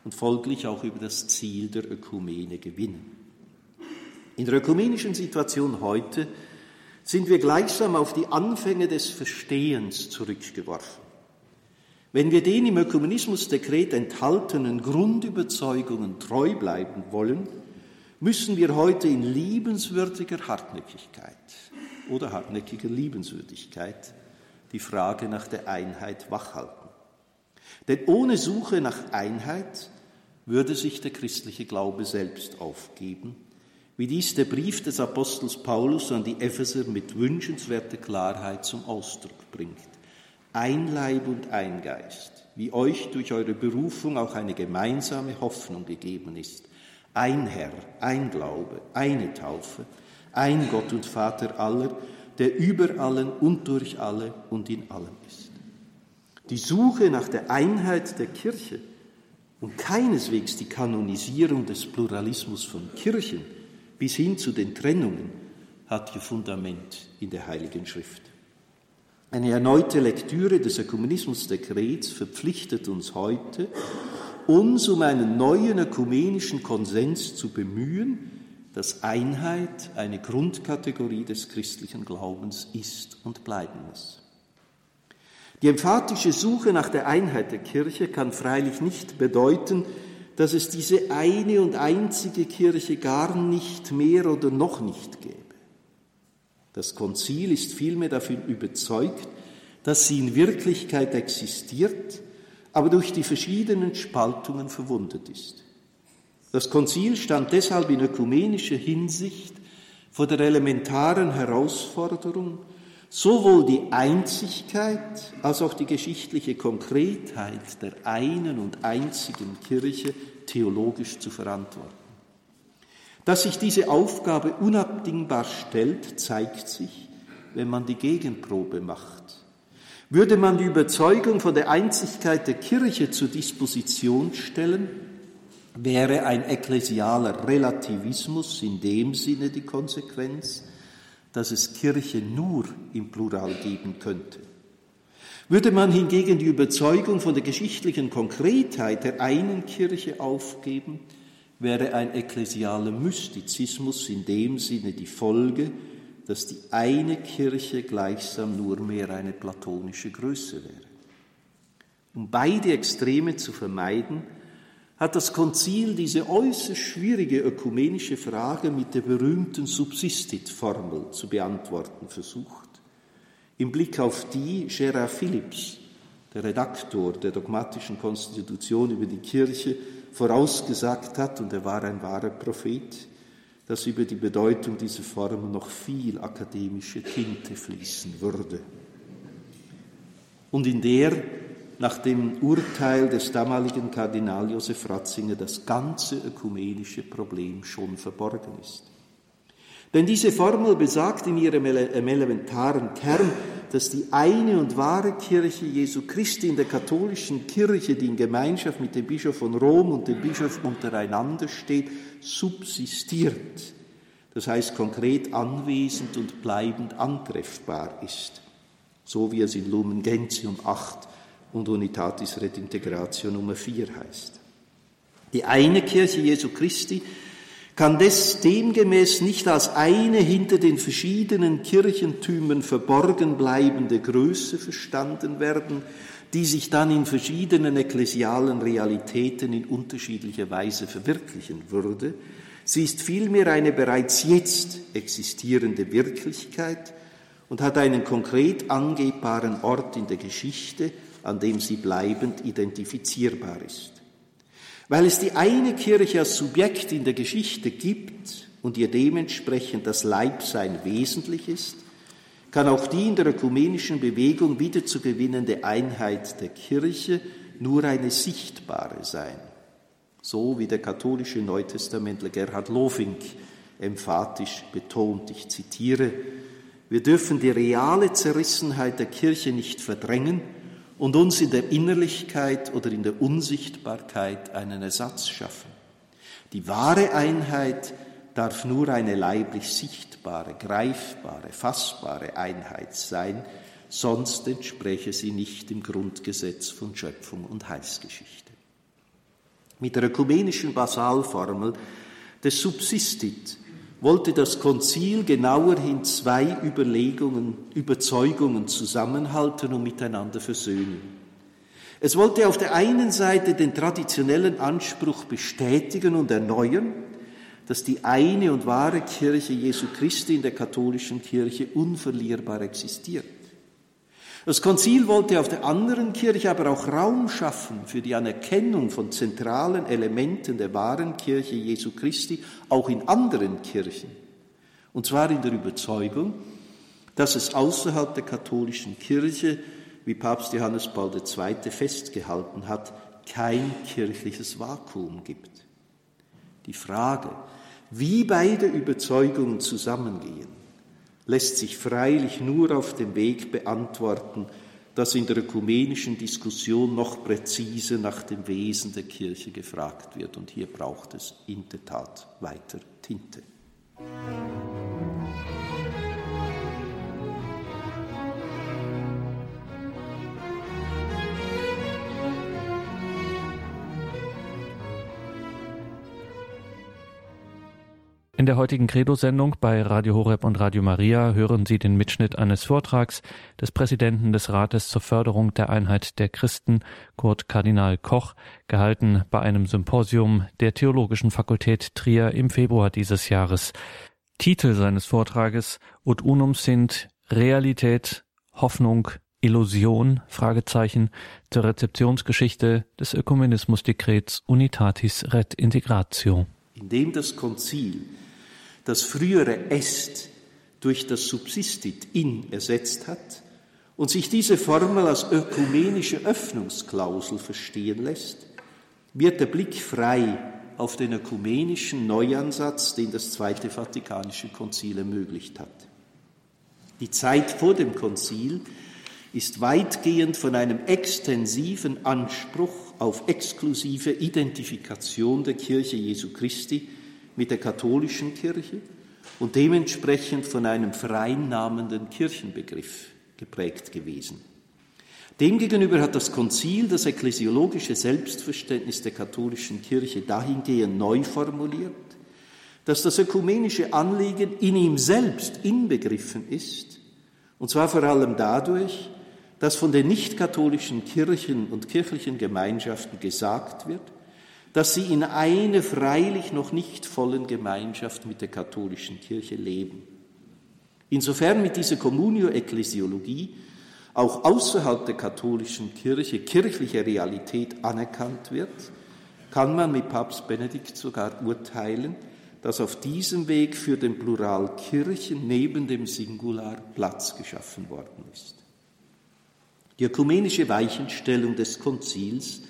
und folglich auch über das Ziel der Ökumene gewinnen. In der ökumenischen Situation heute sind wir gleichsam auf die Anfänge des Verstehens zurückgeworfen. Wenn wir den im Ökumenismusdekret enthaltenen Grundüberzeugungen treu bleiben wollen, müssen wir heute in liebenswürdiger Hartnäckigkeit oder hartnäckiger Liebenswürdigkeit die Frage nach der Einheit wachhalten. Denn ohne Suche nach Einheit würde sich der christliche Glaube selbst aufgeben, wie dies der Brief des Apostels Paulus an die Epheser mit wünschenswerter Klarheit zum Ausdruck bringt. Ein Leib und ein Geist, wie euch durch eure Berufung auch eine gemeinsame Hoffnung gegeben ist. Ein Herr, ein Glaube, eine Taufe, ein Gott und Vater aller, der über allen und durch alle und in allem ist. Die Suche nach der Einheit der Kirche und keineswegs die Kanonisierung des Pluralismus von Kirchen bis hin zu den Trennungen hat ihr Fundament in der Heiligen Schrift. Eine erneute Lektüre des Ökumenismusdekrets verpflichtet uns heute, uns um einen neuen ökumenischen Konsens zu bemühen, dass Einheit eine Grundkategorie des christlichen Glaubens ist und bleiben muss. Die emphatische Suche nach der Einheit der Kirche kann freilich nicht bedeuten, dass es diese eine und einzige Kirche gar nicht mehr oder noch nicht gäbe. Das Konzil ist vielmehr davon überzeugt, dass sie in Wirklichkeit existiert, aber durch die verschiedenen Spaltungen verwundet ist. Das Konzil stand deshalb in ökumenischer Hinsicht vor der elementaren Herausforderung, sowohl die Einzigkeit als auch die geschichtliche Konkretheit der einen und einzigen Kirche theologisch zu verantworten. Dass sich diese Aufgabe unabdingbar stellt, zeigt sich, wenn man die Gegenprobe macht. Würde man die Überzeugung von der Einzigkeit der Kirche zur Disposition stellen, wäre ein ekklesialer Relativismus in dem Sinne die Konsequenz, dass es Kirche nur im Plural geben könnte. Würde man hingegen die Überzeugung von der geschichtlichen Konkretheit der einen Kirche aufgeben, wäre ein ekklesialer Mystizismus in dem Sinne die Folge, dass die eine Kirche gleichsam nur mehr eine platonische Größe wäre. Um beide Extreme zu vermeiden, hat das Konzil diese äußerst schwierige ökumenische Frage mit der berühmten Subsistit-Formel zu beantworten versucht, im Blick auf die Gerard Phillips, der Redaktor der dogmatischen Konstitution über die Kirche, vorausgesagt hat, und er war ein wahrer Prophet, dass über die Bedeutung dieser Formel noch viel akademische Tinte fließen würde. Und in der nach dem Urteil des damaligen Kardinal Josef Ratzinger das ganze ökumenische Problem schon verborgen ist. Denn diese Formel besagt in ihrem elementaren Kern, dass die eine und wahre Kirche Jesu Christi in der katholischen Kirche, die in Gemeinschaft mit dem Bischof von Rom und dem Bischof untereinander steht, subsistiert. Das heißt konkret anwesend und bleibend antreffbar ist. So wie es in Lumen Gentium 8 und Unitatis Redintegratio Nummer 4 heißt. Die eine Kirche Jesu Christi kann des demgemäß nicht als eine hinter den verschiedenen Kirchentümern verborgen bleibende Größe verstanden werden, die sich dann in verschiedenen ekklesialen Realitäten in unterschiedlicher Weise verwirklichen würde. Sie ist vielmehr eine bereits jetzt existierende Wirklichkeit und hat einen konkret angebbaren Ort in der Geschichte, an dem sie bleibend identifizierbar ist. Weil es die eine Kirche als Subjekt in der Geschichte gibt und ihr dementsprechend das Leibsein wesentlich ist, kann auch die in der ökumenischen Bewegung wiederzugewinnende Einheit der Kirche nur eine sichtbare sein. So wie der katholische Neutestamentler Gerhard Lofink emphatisch betont, ich zitiere, wir dürfen die reale Zerrissenheit der Kirche nicht verdrängen, und uns in der Innerlichkeit oder in der Unsichtbarkeit einen Ersatz schaffen. Die wahre Einheit darf nur eine leiblich sichtbare, greifbare, fassbare Einheit sein, sonst entspreche sie nicht dem Grundgesetz von Schöpfung und Heilsgeschichte. Mit der ökumenischen Basalformel des Subsistit wollte das Konzil genauerhin zwei Überlegungen, Überzeugungen zusammenhalten und miteinander versöhnen. Es wollte auf der einen Seite den traditionellen Anspruch bestätigen und erneuern, dass die eine und wahre Kirche Jesu Christi in der katholischen Kirche unverlierbar existiert. Das Konzil wollte auf der anderen Kirche aber auch Raum schaffen für die Anerkennung von zentralen Elementen der wahren Kirche Jesu Christi auch in anderen Kirchen. Und zwar in der Überzeugung, dass es außerhalb der katholischen Kirche, wie Papst Johannes Paul II. festgehalten hat, kein kirchliches Vakuum gibt. Die Frage, wie beide Überzeugungen zusammengehen, lässt sich freilich nur auf dem Weg beantworten, dass in der ökumenischen Diskussion noch präzise nach dem Wesen der Kirche gefragt wird. Und hier braucht es in der Tat weiter Tinte. In der heutigen Credo-Sendung bei Radio Horeb und Radio Maria hören Sie den Mitschnitt eines Vortrags des Präsidenten des Rates zur Förderung der Einheit der Christen, Kurt Kardinal Koch, gehalten bei einem Symposium der Theologischen Fakultät Trier im Februar dieses Jahres. Titel seines Vortrages Ut unum sind Realität, Hoffnung, Illusion, Fragezeichen, zur Rezeptionsgeschichte des Ökumenismusdekrets Unitatis Ret Integratio. Indem das Konzil das frühere Est durch das Subsistit in ersetzt hat und sich diese Formel als ökumenische Öffnungsklausel verstehen lässt, wird der Blick frei auf den ökumenischen Neuansatz, den das Zweite Vatikanische Konzil ermöglicht hat. Die Zeit vor dem Konzil ist weitgehend von einem extensiven Anspruch auf exklusive Identifikation der Kirche Jesu Christi mit der katholischen Kirche und dementsprechend von einem vereinnahmenden Kirchenbegriff geprägt gewesen. Demgegenüber hat das Konzil das ekklesiologische Selbstverständnis der katholischen Kirche dahingehend neu formuliert, dass das ökumenische Anliegen in ihm selbst inbegriffen ist, und zwar vor allem dadurch, dass von den nicht-katholischen Kirchen und kirchlichen Gemeinschaften gesagt wird, dass sie in einer freilich noch nicht vollen Gemeinschaft mit der katholischen Kirche leben. Insofern mit dieser Communio Ecclesiologie auch außerhalb der katholischen Kirche kirchliche Realität anerkannt wird, kann man mit Papst Benedikt sogar urteilen, dass auf diesem Weg für den Plural Kirchen neben dem Singular Platz geschaffen worden ist. Die ökumenische Weichenstellung des Konzils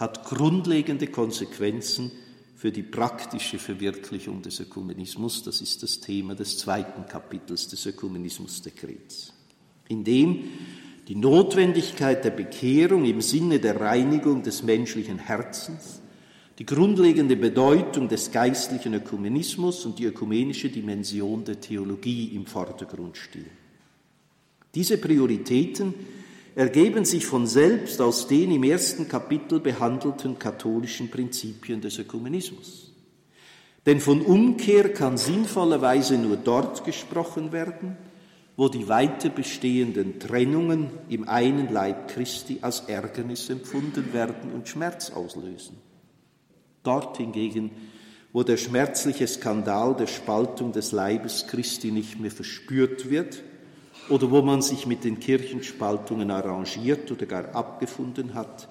hat grundlegende Konsequenzen für die praktische Verwirklichung des Ökumenismus. Das ist das Thema des zweiten Kapitels des Ökumenismusdekrets, in dem die Notwendigkeit der Bekehrung im Sinne der Reinigung des menschlichen Herzens, die grundlegende Bedeutung des geistlichen Ökumenismus und die ökumenische Dimension der Theologie im Vordergrund stehen. Diese Prioritäten ergeben sich von selbst aus den im ersten Kapitel behandelten katholischen Prinzipien des Ökumenismus. Denn von Umkehr kann sinnvollerweise nur dort gesprochen werden, wo die weiter bestehenden Trennungen im einen Leib Christi als Ärgernis empfunden werden und Schmerz auslösen. Dort hingegen, wo der schmerzliche Skandal der Spaltung des Leibes Christi nicht mehr verspürt wird, oder wo man sich mit den Kirchenspaltungen arrangiert oder gar abgefunden hat,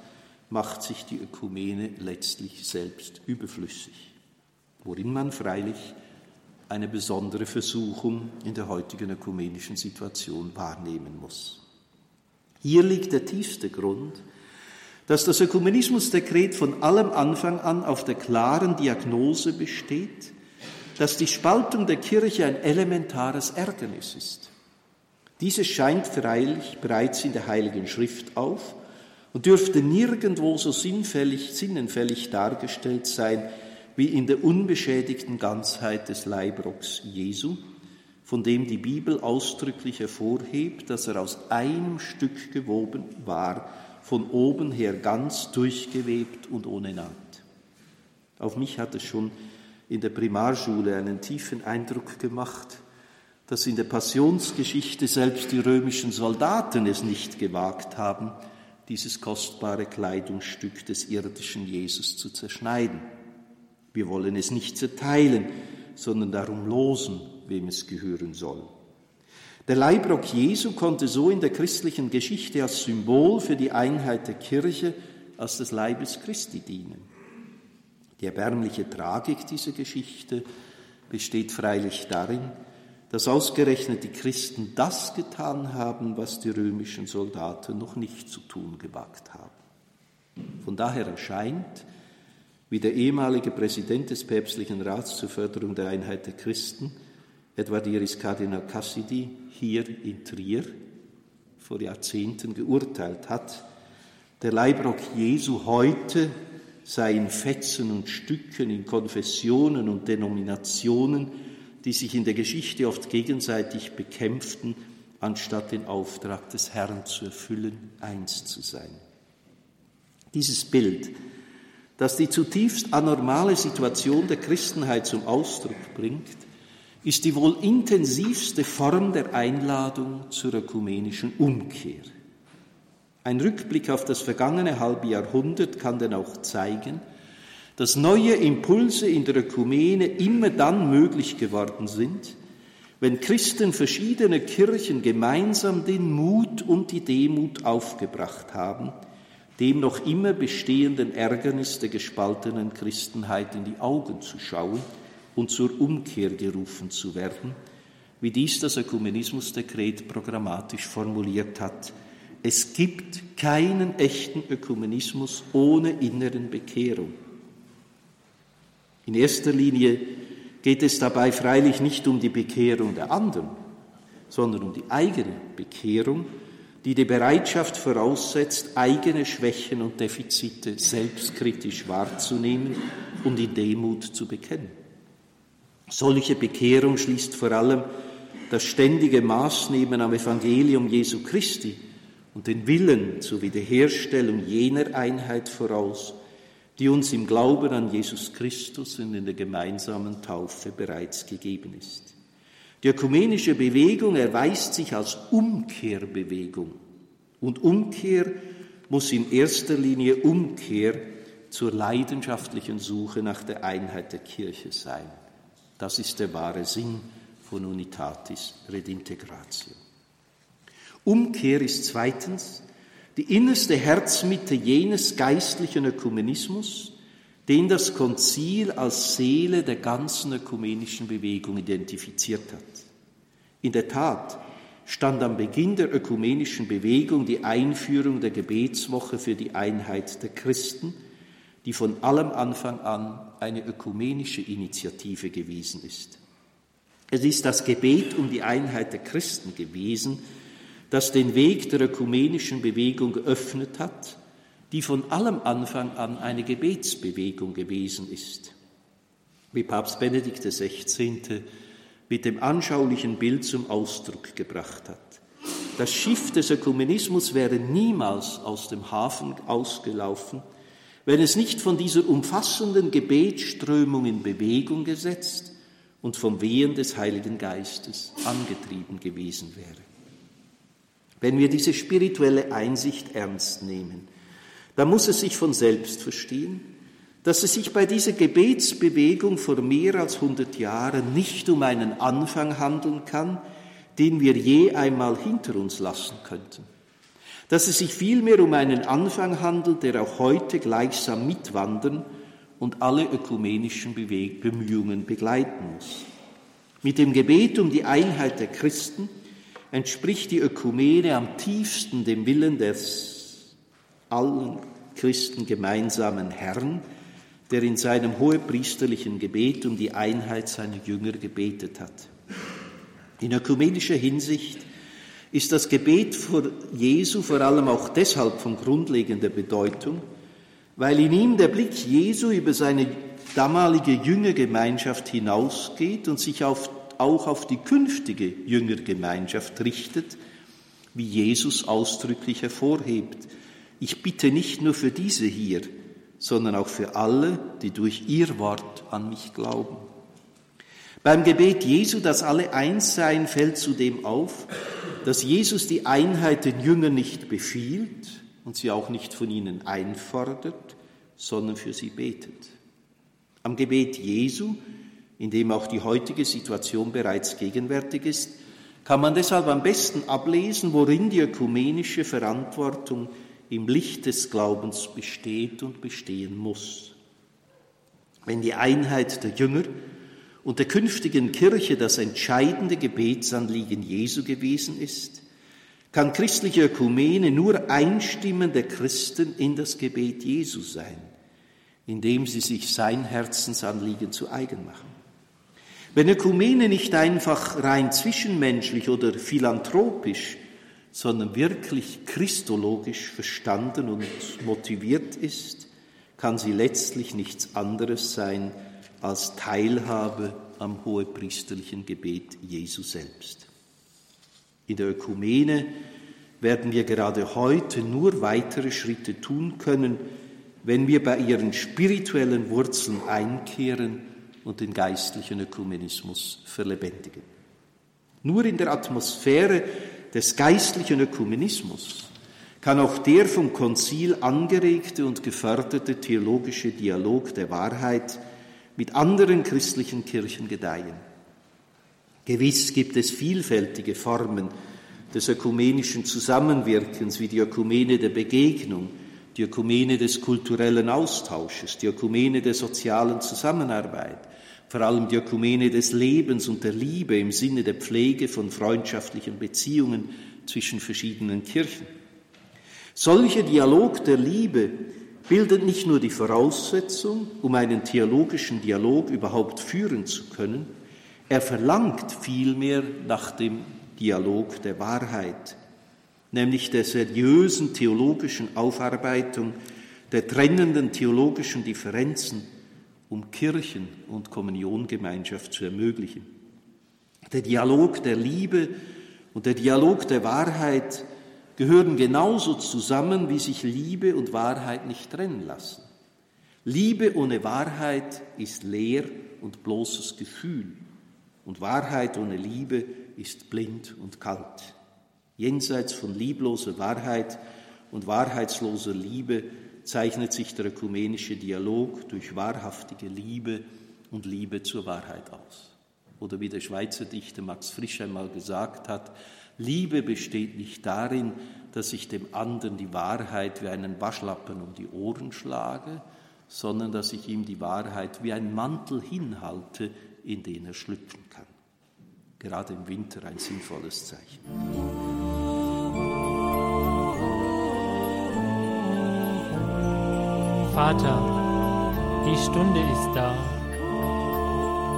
macht sich die Ökumene letztlich selbst überflüssig, worin man freilich eine besondere Versuchung in der heutigen ökumenischen Situation wahrnehmen muss. Hier liegt der tiefste Grund, dass das Ökumenismusdekret von allem Anfang an auf der klaren Diagnose besteht, dass die Spaltung der Kirche ein elementares Ärgernis ist. Dieses scheint freilich bereits in der Heiligen Schrift auf und dürfte nirgendwo so sinnfällig, sinnenfällig dargestellt sein wie in der unbeschädigten Ganzheit des Leibrocks Jesu, von dem die Bibel ausdrücklich hervorhebt, dass er aus einem Stück gewoben war, von oben her ganz durchgewebt und ohne Naht. Auf mich hat es schon in der Primarschule einen tiefen Eindruck gemacht, dass in der Passionsgeschichte selbst die römischen Soldaten es nicht gewagt haben, dieses kostbare Kleidungsstück des irdischen Jesus zu zerschneiden. Wir wollen es nicht zerteilen, sondern darum losen, wem es gehören soll. Der Leibrock Jesu konnte so in der christlichen Geschichte als Symbol für die Einheit der Kirche als des Leibes Christi dienen. Die erbärmliche Tragik dieser Geschichte besteht freilich darin, dass ausgerechnet die Christen das getan haben, was die römischen Soldaten noch nicht zu tun gewagt haben. Von daher erscheint, wie der ehemalige Präsident des päpstlichen Rats zur Förderung der Einheit der Christen, etwa Diris Kardinal Cassidy, hier in Trier vor Jahrzehnten geurteilt hat, der Leibrock Jesu heute sei in Fetzen und Stücken, in Konfessionen und Denominationen, die sich in der Geschichte oft gegenseitig bekämpften, anstatt den Auftrag des Herrn zu erfüllen, eins zu sein. Dieses Bild, das die zutiefst anormale Situation der Christenheit zum Ausdruck bringt, ist die wohl intensivste Form der Einladung zur ökumenischen Umkehr. Ein Rückblick auf das vergangene halbe Jahrhundert kann denn auch zeigen, dass neue Impulse in der Ökumene immer dann möglich geworden sind, wenn Christen verschiedener Kirchen gemeinsam den Mut und die Demut aufgebracht haben, dem noch immer bestehenden Ärgernis der gespaltenen Christenheit in die Augen zu schauen und zur Umkehr gerufen zu werden, wie dies das Ökumenismusdekret programmatisch formuliert hat. Es gibt keinen echten Ökumenismus ohne inneren Bekehrung. In erster Linie geht es dabei freilich nicht um die Bekehrung der anderen, sondern um die eigene Bekehrung, die die Bereitschaft voraussetzt, eigene Schwächen und Defizite selbstkritisch wahrzunehmen und in Demut zu bekennen. Solche Bekehrung schließt vor allem das ständige Maßnehmen am Evangelium Jesu Christi und den Willen zur Wiederherstellung jener Einheit voraus, die uns im Glauben an Jesus Christus und in der gemeinsamen Taufe bereits gegeben ist. Die ökumenische Bewegung erweist sich als Umkehrbewegung und Umkehr muss in erster Linie Umkehr zur leidenschaftlichen Suche nach der Einheit der Kirche sein. Das ist der wahre Sinn von Unitatis Redintegratio. Umkehr ist zweitens die innerste Herzmitte jenes geistlichen Ökumenismus, den das Konzil als Seele der ganzen ökumenischen Bewegung identifiziert hat. In der Tat stand am Beginn der ökumenischen Bewegung die Einführung der Gebetswoche für die Einheit der Christen, die von allem Anfang an eine ökumenische Initiative gewesen ist. Es ist das Gebet um die Einheit der Christen gewesen, das den Weg der ökumenischen Bewegung geöffnet hat, die von allem Anfang an eine Gebetsbewegung gewesen ist. Wie Papst Benedikt XVI. mit dem anschaulichen Bild zum Ausdruck gebracht hat. Das Schiff des Ökumenismus wäre niemals aus dem Hafen ausgelaufen, wenn es nicht von dieser umfassenden Gebetsströmung in Bewegung gesetzt und vom Wehen des Heiligen Geistes angetrieben gewesen wäre. Wenn wir diese spirituelle Einsicht ernst nehmen, dann muss es sich von selbst verstehen, dass es sich bei dieser Gebetsbewegung vor mehr als 100 Jahren nicht um einen Anfang handeln kann, den wir je einmal hinter uns lassen könnten. Dass es sich vielmehr um einen Anfang handelt, der auch heute gleichsam mitwandern und alle ökumenischen Bemühungen begleiten muss. Mit dem Gebet um die Einheit der Christen entspricht die Ökumene am tiefsten dem Willen des allen Christen gemeinsamen Herrn, der in seinem hohepriesterlichen Gebet um die Einheit seiner Jünger gebetet hat. In ökumenischer Hinsicht ist das Gebet vor Jesu vor allem auch deshalb von grundlegender Bedeutung, weil in ihm der Blick Jesu über seine damalige Jüngergemeinschaft hinausgeht und sich auf, auch auf die künftige Jüngergemeinschaft richtet, wie Jesus ausdrücklich hervorhebt. Ich bitte nicht nur für diese hier, sondern auch für alle, die durch ihr Wort an mich glauben. Beim Gebet Jesu, dass alle eins seien, fällt zudem auf, dass Jesus die Einheit den Jüngern nicht befiehlt und sie auch nicht von ihnen einfordert, sondern für sie betet. Am Gebet Jesu, in dem auch die heutige Situation bereits gegenwärtig ist, kann man deshalb am besten ablesen, worin die ökumenische Verantwortung im Licht des Glaubens besteht und bestehen muss. Wenn die Einheit der Jünger und der künftigen Kirche das entscheidende Gebetsanliegen Jesu gewesen ist, kann christliche Ökumene nur Einstimmen der Christen in das Gebet Jesu sein, indem sie sich sein Herzensanliegen zu eigen machen. Wenn Ökumene nicht einfach rein zwischenmenschlich oder philanthropisch sondern wirklich christologisch verstanden und motiviert ist, kann sie letztlich nichts anderes sein als Teilhabe am hohepriesterlichen Gebet Jesu selbst. In der Ökumene werden wir gerade heute nur weitere Schritte tun können, wenn wir bei ihren spirituellen Wurzeln einkehren und den geistlichen Ökumenismus verlebendigen. Nur in der Atmosphäre des geistlichen Ökumenismus kann auch der vom Konzil angeregte und geförderte theologische Dialog der Wahrheit mit anderen christlichen Kirchen gedeihen. Gewiss gibt es vielfältige Formen des ökumenischen Zusammenwirkens, wie die Ökumene der Begegnung, die Ökumene des kulturellen Austausches, die Ökumene der sozialen Zusammenarbeit, vor allem die Ökumene des Lebens und der Liebe im Sinne der Pflege von freundschaftlichen Beziehungen zwischen verschiedenen Kirchen. Solcher Dialog der Liebe bildet nicht nur die Voraussetzung, um einen theologischen Dialog überhaupt führen zu können, er verlangt vielmehr nach dem Dialog der Wahrheit, nämlich der seriösen theologischen Aufarbeitung der trennenden theologischen Differenzen um Kirchen und Kommuniongemeinschaft zu ermöglichen. Der Dialog der Liebe und der Dialog der Wahrheit gehören genauso zusammen, wie sich Liebe und Wahrheit nicht trennen lassen. Liebe ohne Wahrheit ist leer und bloßes Gefühl und Wahrheit ohne Liebe ist blind und kalt. Jenseits von liebloser Wahrheit und wahrheitsloser Liebe zeichnet sich der ökumenische Dialog durch wahrhaftige Liebe und Liebe zur Wahrheit aus. Oder wie der Schweizer Dichter Max Frisch einmal gesagt hat, Liebe besteht nicht darin, dass ich dem anderen die Wahrheit wie einen Waschlappen um die Ohren schlage, sondern dass ich ihm die Wahrheit wie ein Mantel hinhalte, in den er schlüpfen kann. Gerade im Winter ein sinnvolles Zeichen. Vater, die Stunde ist da.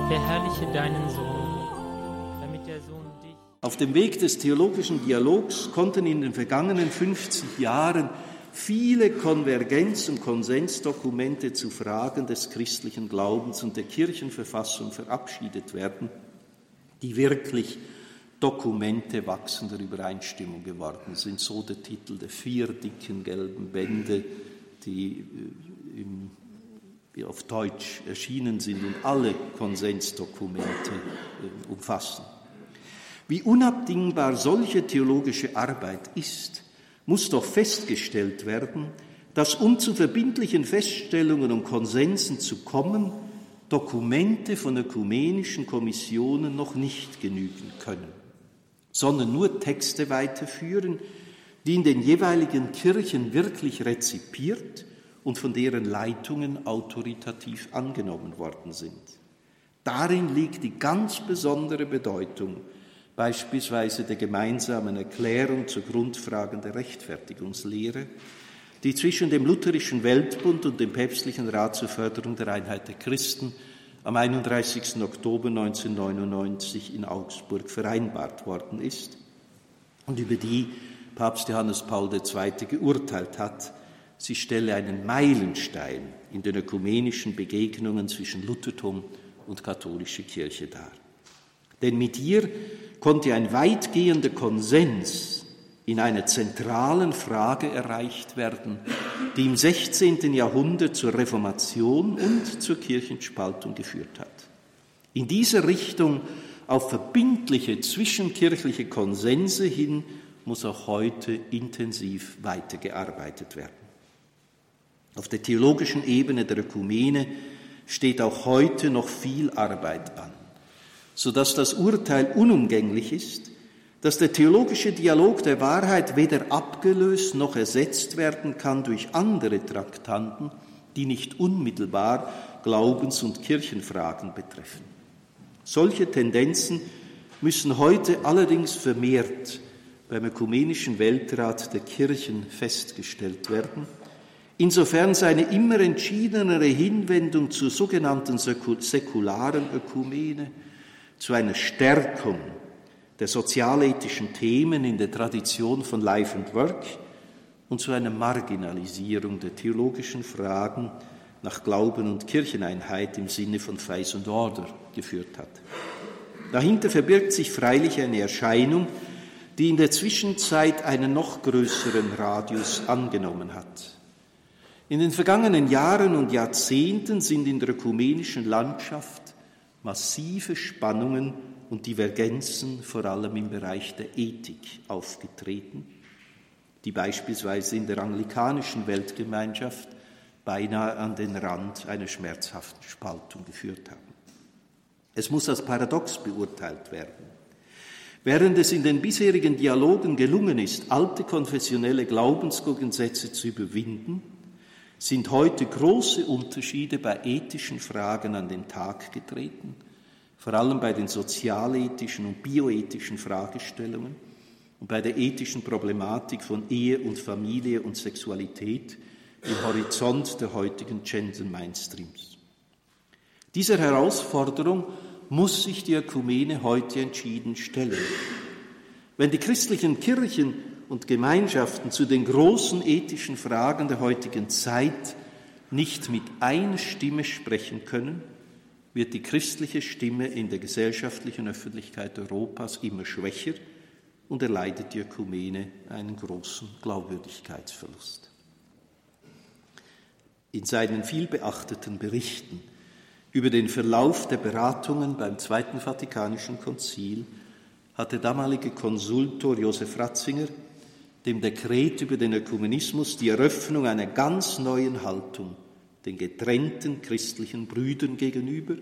Verherrliche deinen Sohn, damit der Sohn dich. Auf dem Weg des theologischen Dialogs konnten in den vergangenen 50 Jahren viele Konvergenz- und Konsensdokumente zu Fragen des christlichen Glaubens und der Kirchenverfassung verabschiedet werden, die wirklich Dokumente wachsender Übereinstimmung geworden sind. So der Titel der vier dicken gelben Bände, die äh, im, auf Deutsch erschienen sind und alle Konsensdokumente äh, umfassen. Wie unabdingbar solche theologische Arbeit ist, muss doch festgestellt werden, dass um zu verbindlichen Feststellungen und Konsensen zu kommen, Dokumente von ökumenischen Kommissionen noch nicht genügen können, sondern nur Texte weiterführen, die in den jeweiligen Kirchen wirklich rezipiert und von deren Leitungen autoritativ angenommen worden sind. Darin liegt die ganz besondere Bedeutung beispielsweise der gemeinsamen Erklärung zur Grundfragen der Rechtfertigungslehre, die zwischen dem Lutherischen Weltbund und dem Päpstlichen Rat zur Förderung der Einheit der Christen am 31. Oktober 1999 in Augsburg vereinbart worden ist und über die Papst Johannes Paul II. geurteilt hat, Sie stelle einen Meilenstein in den ökumenischen Begegnungen zwischen Luthertum und katholischer Kirche dar. Denn mit ihr konnte ein weitgehender Konsens in einer zentralen Frage erreicht werden, die im 16. Jahrhundert zur Reformation und zur Kirchenspaltung geführt hat. In dieser Richtung auf verbindliche zwischenkirchliche Konsense hin muss auch heute intensiv weitergearbeitet werden. Auf der theologischen Ebene der Ökumene steht auch heute noch viel Arbeit an, sodass das Urteil unumgänglich ist, dass der theologische Dialog der Wahrheit weder abgelöst noch ersetzt werden kann durch andere Traktanten, die nicht unmittelbar Glaubens- und Kirchenfragen betreffen. Solche Tendenzen müssen heute allerdings vermehrt beim Ökumenischen Weltrat der Kirchen festgestellt werden insofern seine immer entschiedenere Hinwendung zur sogenannten säkularen Ökumene, zu einer Stärkung der sozialethischen Themen in der Tradition von Life and Work und zu einer Marginalisierung der theologischen Fragen nach Glauben und Kircheneinheit im Sinne von Face und Order geführt hat. Dahinter verbirgt sich freilich eine Erscheinung, die in der Zwischenzeit einen noch größeren Radius angenommen hat. In den vergangenen Jahren und Jahrzehnten sind in der ökumenischen Landschaft massive Spannungen und Divergenzen vor allem im Bereich der Ethik aufgetreten, die beispielsweise in der anglikanischen Weltgemeinschaft beinahe an den Rand einer schmerzhaften Spaltung geführt haben. Es muss als paradox beurteilt werden. Während es in den bisherigen Dialogen gelungen ist, alte konfessionelle Glaubensgrundsätze zu überwinden, sind heute große Unterschiede bei ethischen Fragen an den Tag getreten, vor allem bei den sozialethischen und bioethischen Fragestellungen und bei der ethischen Problematik von Ehe und Familie und Sexualität im Horizont der heutigen Gender Mainstreams. Dieser Herausforderung muss sich die Ökumene heute entschieden stellen. Wenn die christlichen Kirchen und Gemeinschaften zu den großen ethischen Fragen der heutigen Zeit nicht mit einer Stimme sprechen können, wird die christliche Stimme in der gesellschaftlichen Öffentlichkeit Europas immer schwächer und erleidet die Ökumene einen großen Glaubwürdigkeitsverlust. In seinen vielbeachteten Berichten über den Verlauf der Beratungen beim Zweiten Vatikanischen Konzil hat der damalige Konsultor Josef Ratzinger dem Dekret über den Ökumenismus die Eröffnung einer ganz neuen Haltung den getrennten christlichen Brüdern gegenüber,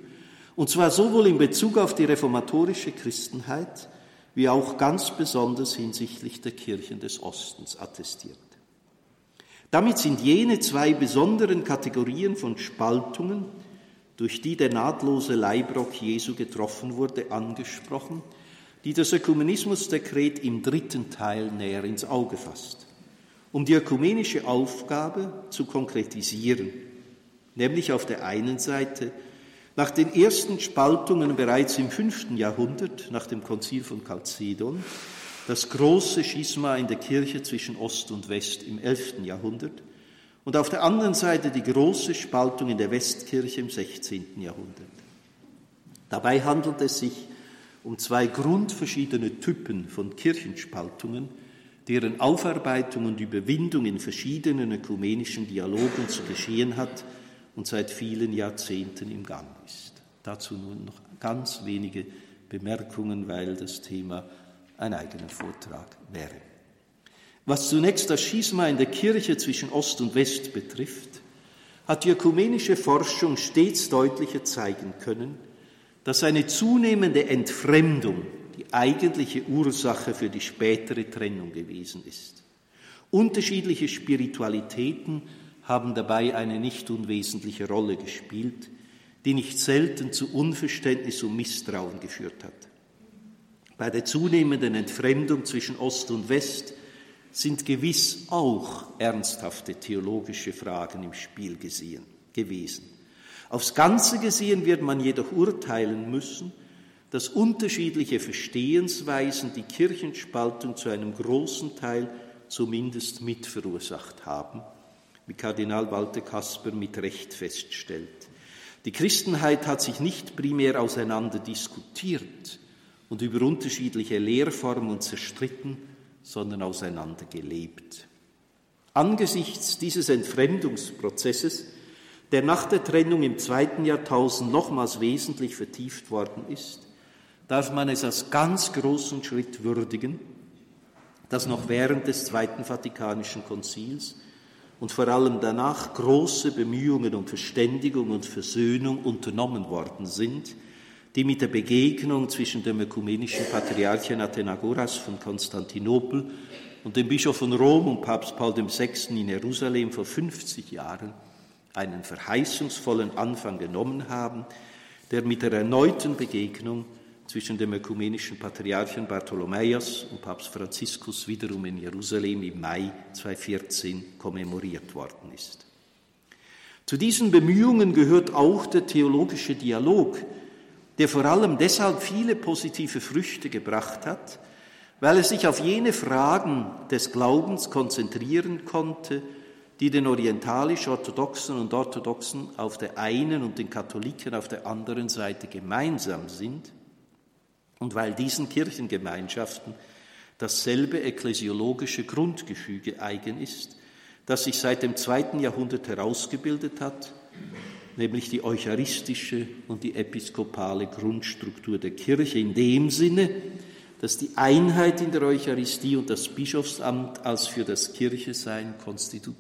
und zwar sowohl in Bezug auf die reformatorische Christenheit wie auch ganz besonders hinsichtlich der Kirchen des Ostens attestiert. Damit sind jene zwei besonderen Kategorien von Spaltungen, durch die der nahtlose Leibrock Jesu getroffen wurde, angesprochen, die das Ökumenismusdekret im dritten Teil näher ins Auge fasst, um die ökumenische Aufgabe zu konkretisieren, nämlich auf der einen Seite nach den ersten Spaltungen bereits im fünften Jahrhundert nach dem Konzil von Chalcedon, das große Schisma in der Kirche zwischen Ost und West im elften Jahrhundert und auf der anderen Seite die große Spaltung in der Westkirche im 16. Jahrhundert. Dabei handelt es sich um zwei grundverschiedene Typen von Kirchenspaltungen, deren Aufarbeitung und Überwindung in verschiedenen ökumenischen Dialogen zu geschehen hat und seit vielen Jahrzehnten im Gang ist. Dazu nun noch ganz wenige Bemerkungen, weil das Thema ein eigener Vortrag wäre. Was zunächst das Schisma in der Kirche zwischen Ost und West betrifft, hat die ökumenische Forschung stets deutlicher zeigen können, dass eine zunehmende Entfremdung die eigentliche Ursache für die spätere Trennung gewesen ist. Unterschiedliche Spiritualitäten haben dabei eine nicht unwesentliche Rolle gespielt, die nicht selten zu Unverständnis und Misstrauen geführt hat. Bei der zunehmenden Entfremdung zwischen Ost und West sind gewiss auch ernsthafte theologische Fragen im Spiel gesehen, gewesen. Aufs Ganze gesehen wird man jedoch urteilen müssen, dass unterschiedliche Verstehensweisen die Kirchenspaltung zu einem großen Teil zumindest mit verursacht haben, wie Kardinal Walter Kasper mit Recht feststellt. Die Christenheit hat sich nicht primär auseinander diskutiert und über unterschiedliche Lehrformen zerstritten, sondern auseinander gelebt. Angesichts dieses Entfremdungsprozesses, der nach der Trennung im zweiten Jahrtausend nochmals wesentlich vertieft worden ist, darf man es als ganz großen Schritt würdigen, dass noch während des Zweiten Vatikanischen Konzils und vor allem danach große Bemühungen um Verständigung und Versöhnung unternommen worden sind, die mit der Begegnung zwischen dem ökumenischen Patriarchen Athenagoras von Konstantinopel und dem Bischof von Rom und Papst Paul VI. in Jerusalem vor 50 Jahren einen verheißungsvollen Anfang genommen haben, der mit der erneuten Begegnung zwischen dem ökumenischen Patriarchen Bartholomäus und Papst Franziskus wiederum in Jerusalem im Mai 2014 kommemoriert worden ist. Zu diesen Bemühungen gehört auch der theologische Dialog, der vor allem deshalb viele positive Früchte gebracht hat, weil er sich auf jene Fragen des Glaubens konzentrieren konnte, die den orientalisch-orthodoxen und orthodoxen auf der einen und den Katholiken auf der anderen Seite gemeinsam sind und weil diesen Kirchengemeinschaften dasselbe ekklesiologische Grundgefüge eigen ist, das sich seit dem zweiten Jahrhundert herausgebildet hat, nämlich die eucharistische und die episkopale Grundstruktur der Kirche in dem Sinne, dass die Einheit in der Eucharistie und das Bischofsamt als für das Kirchesein konstitutiv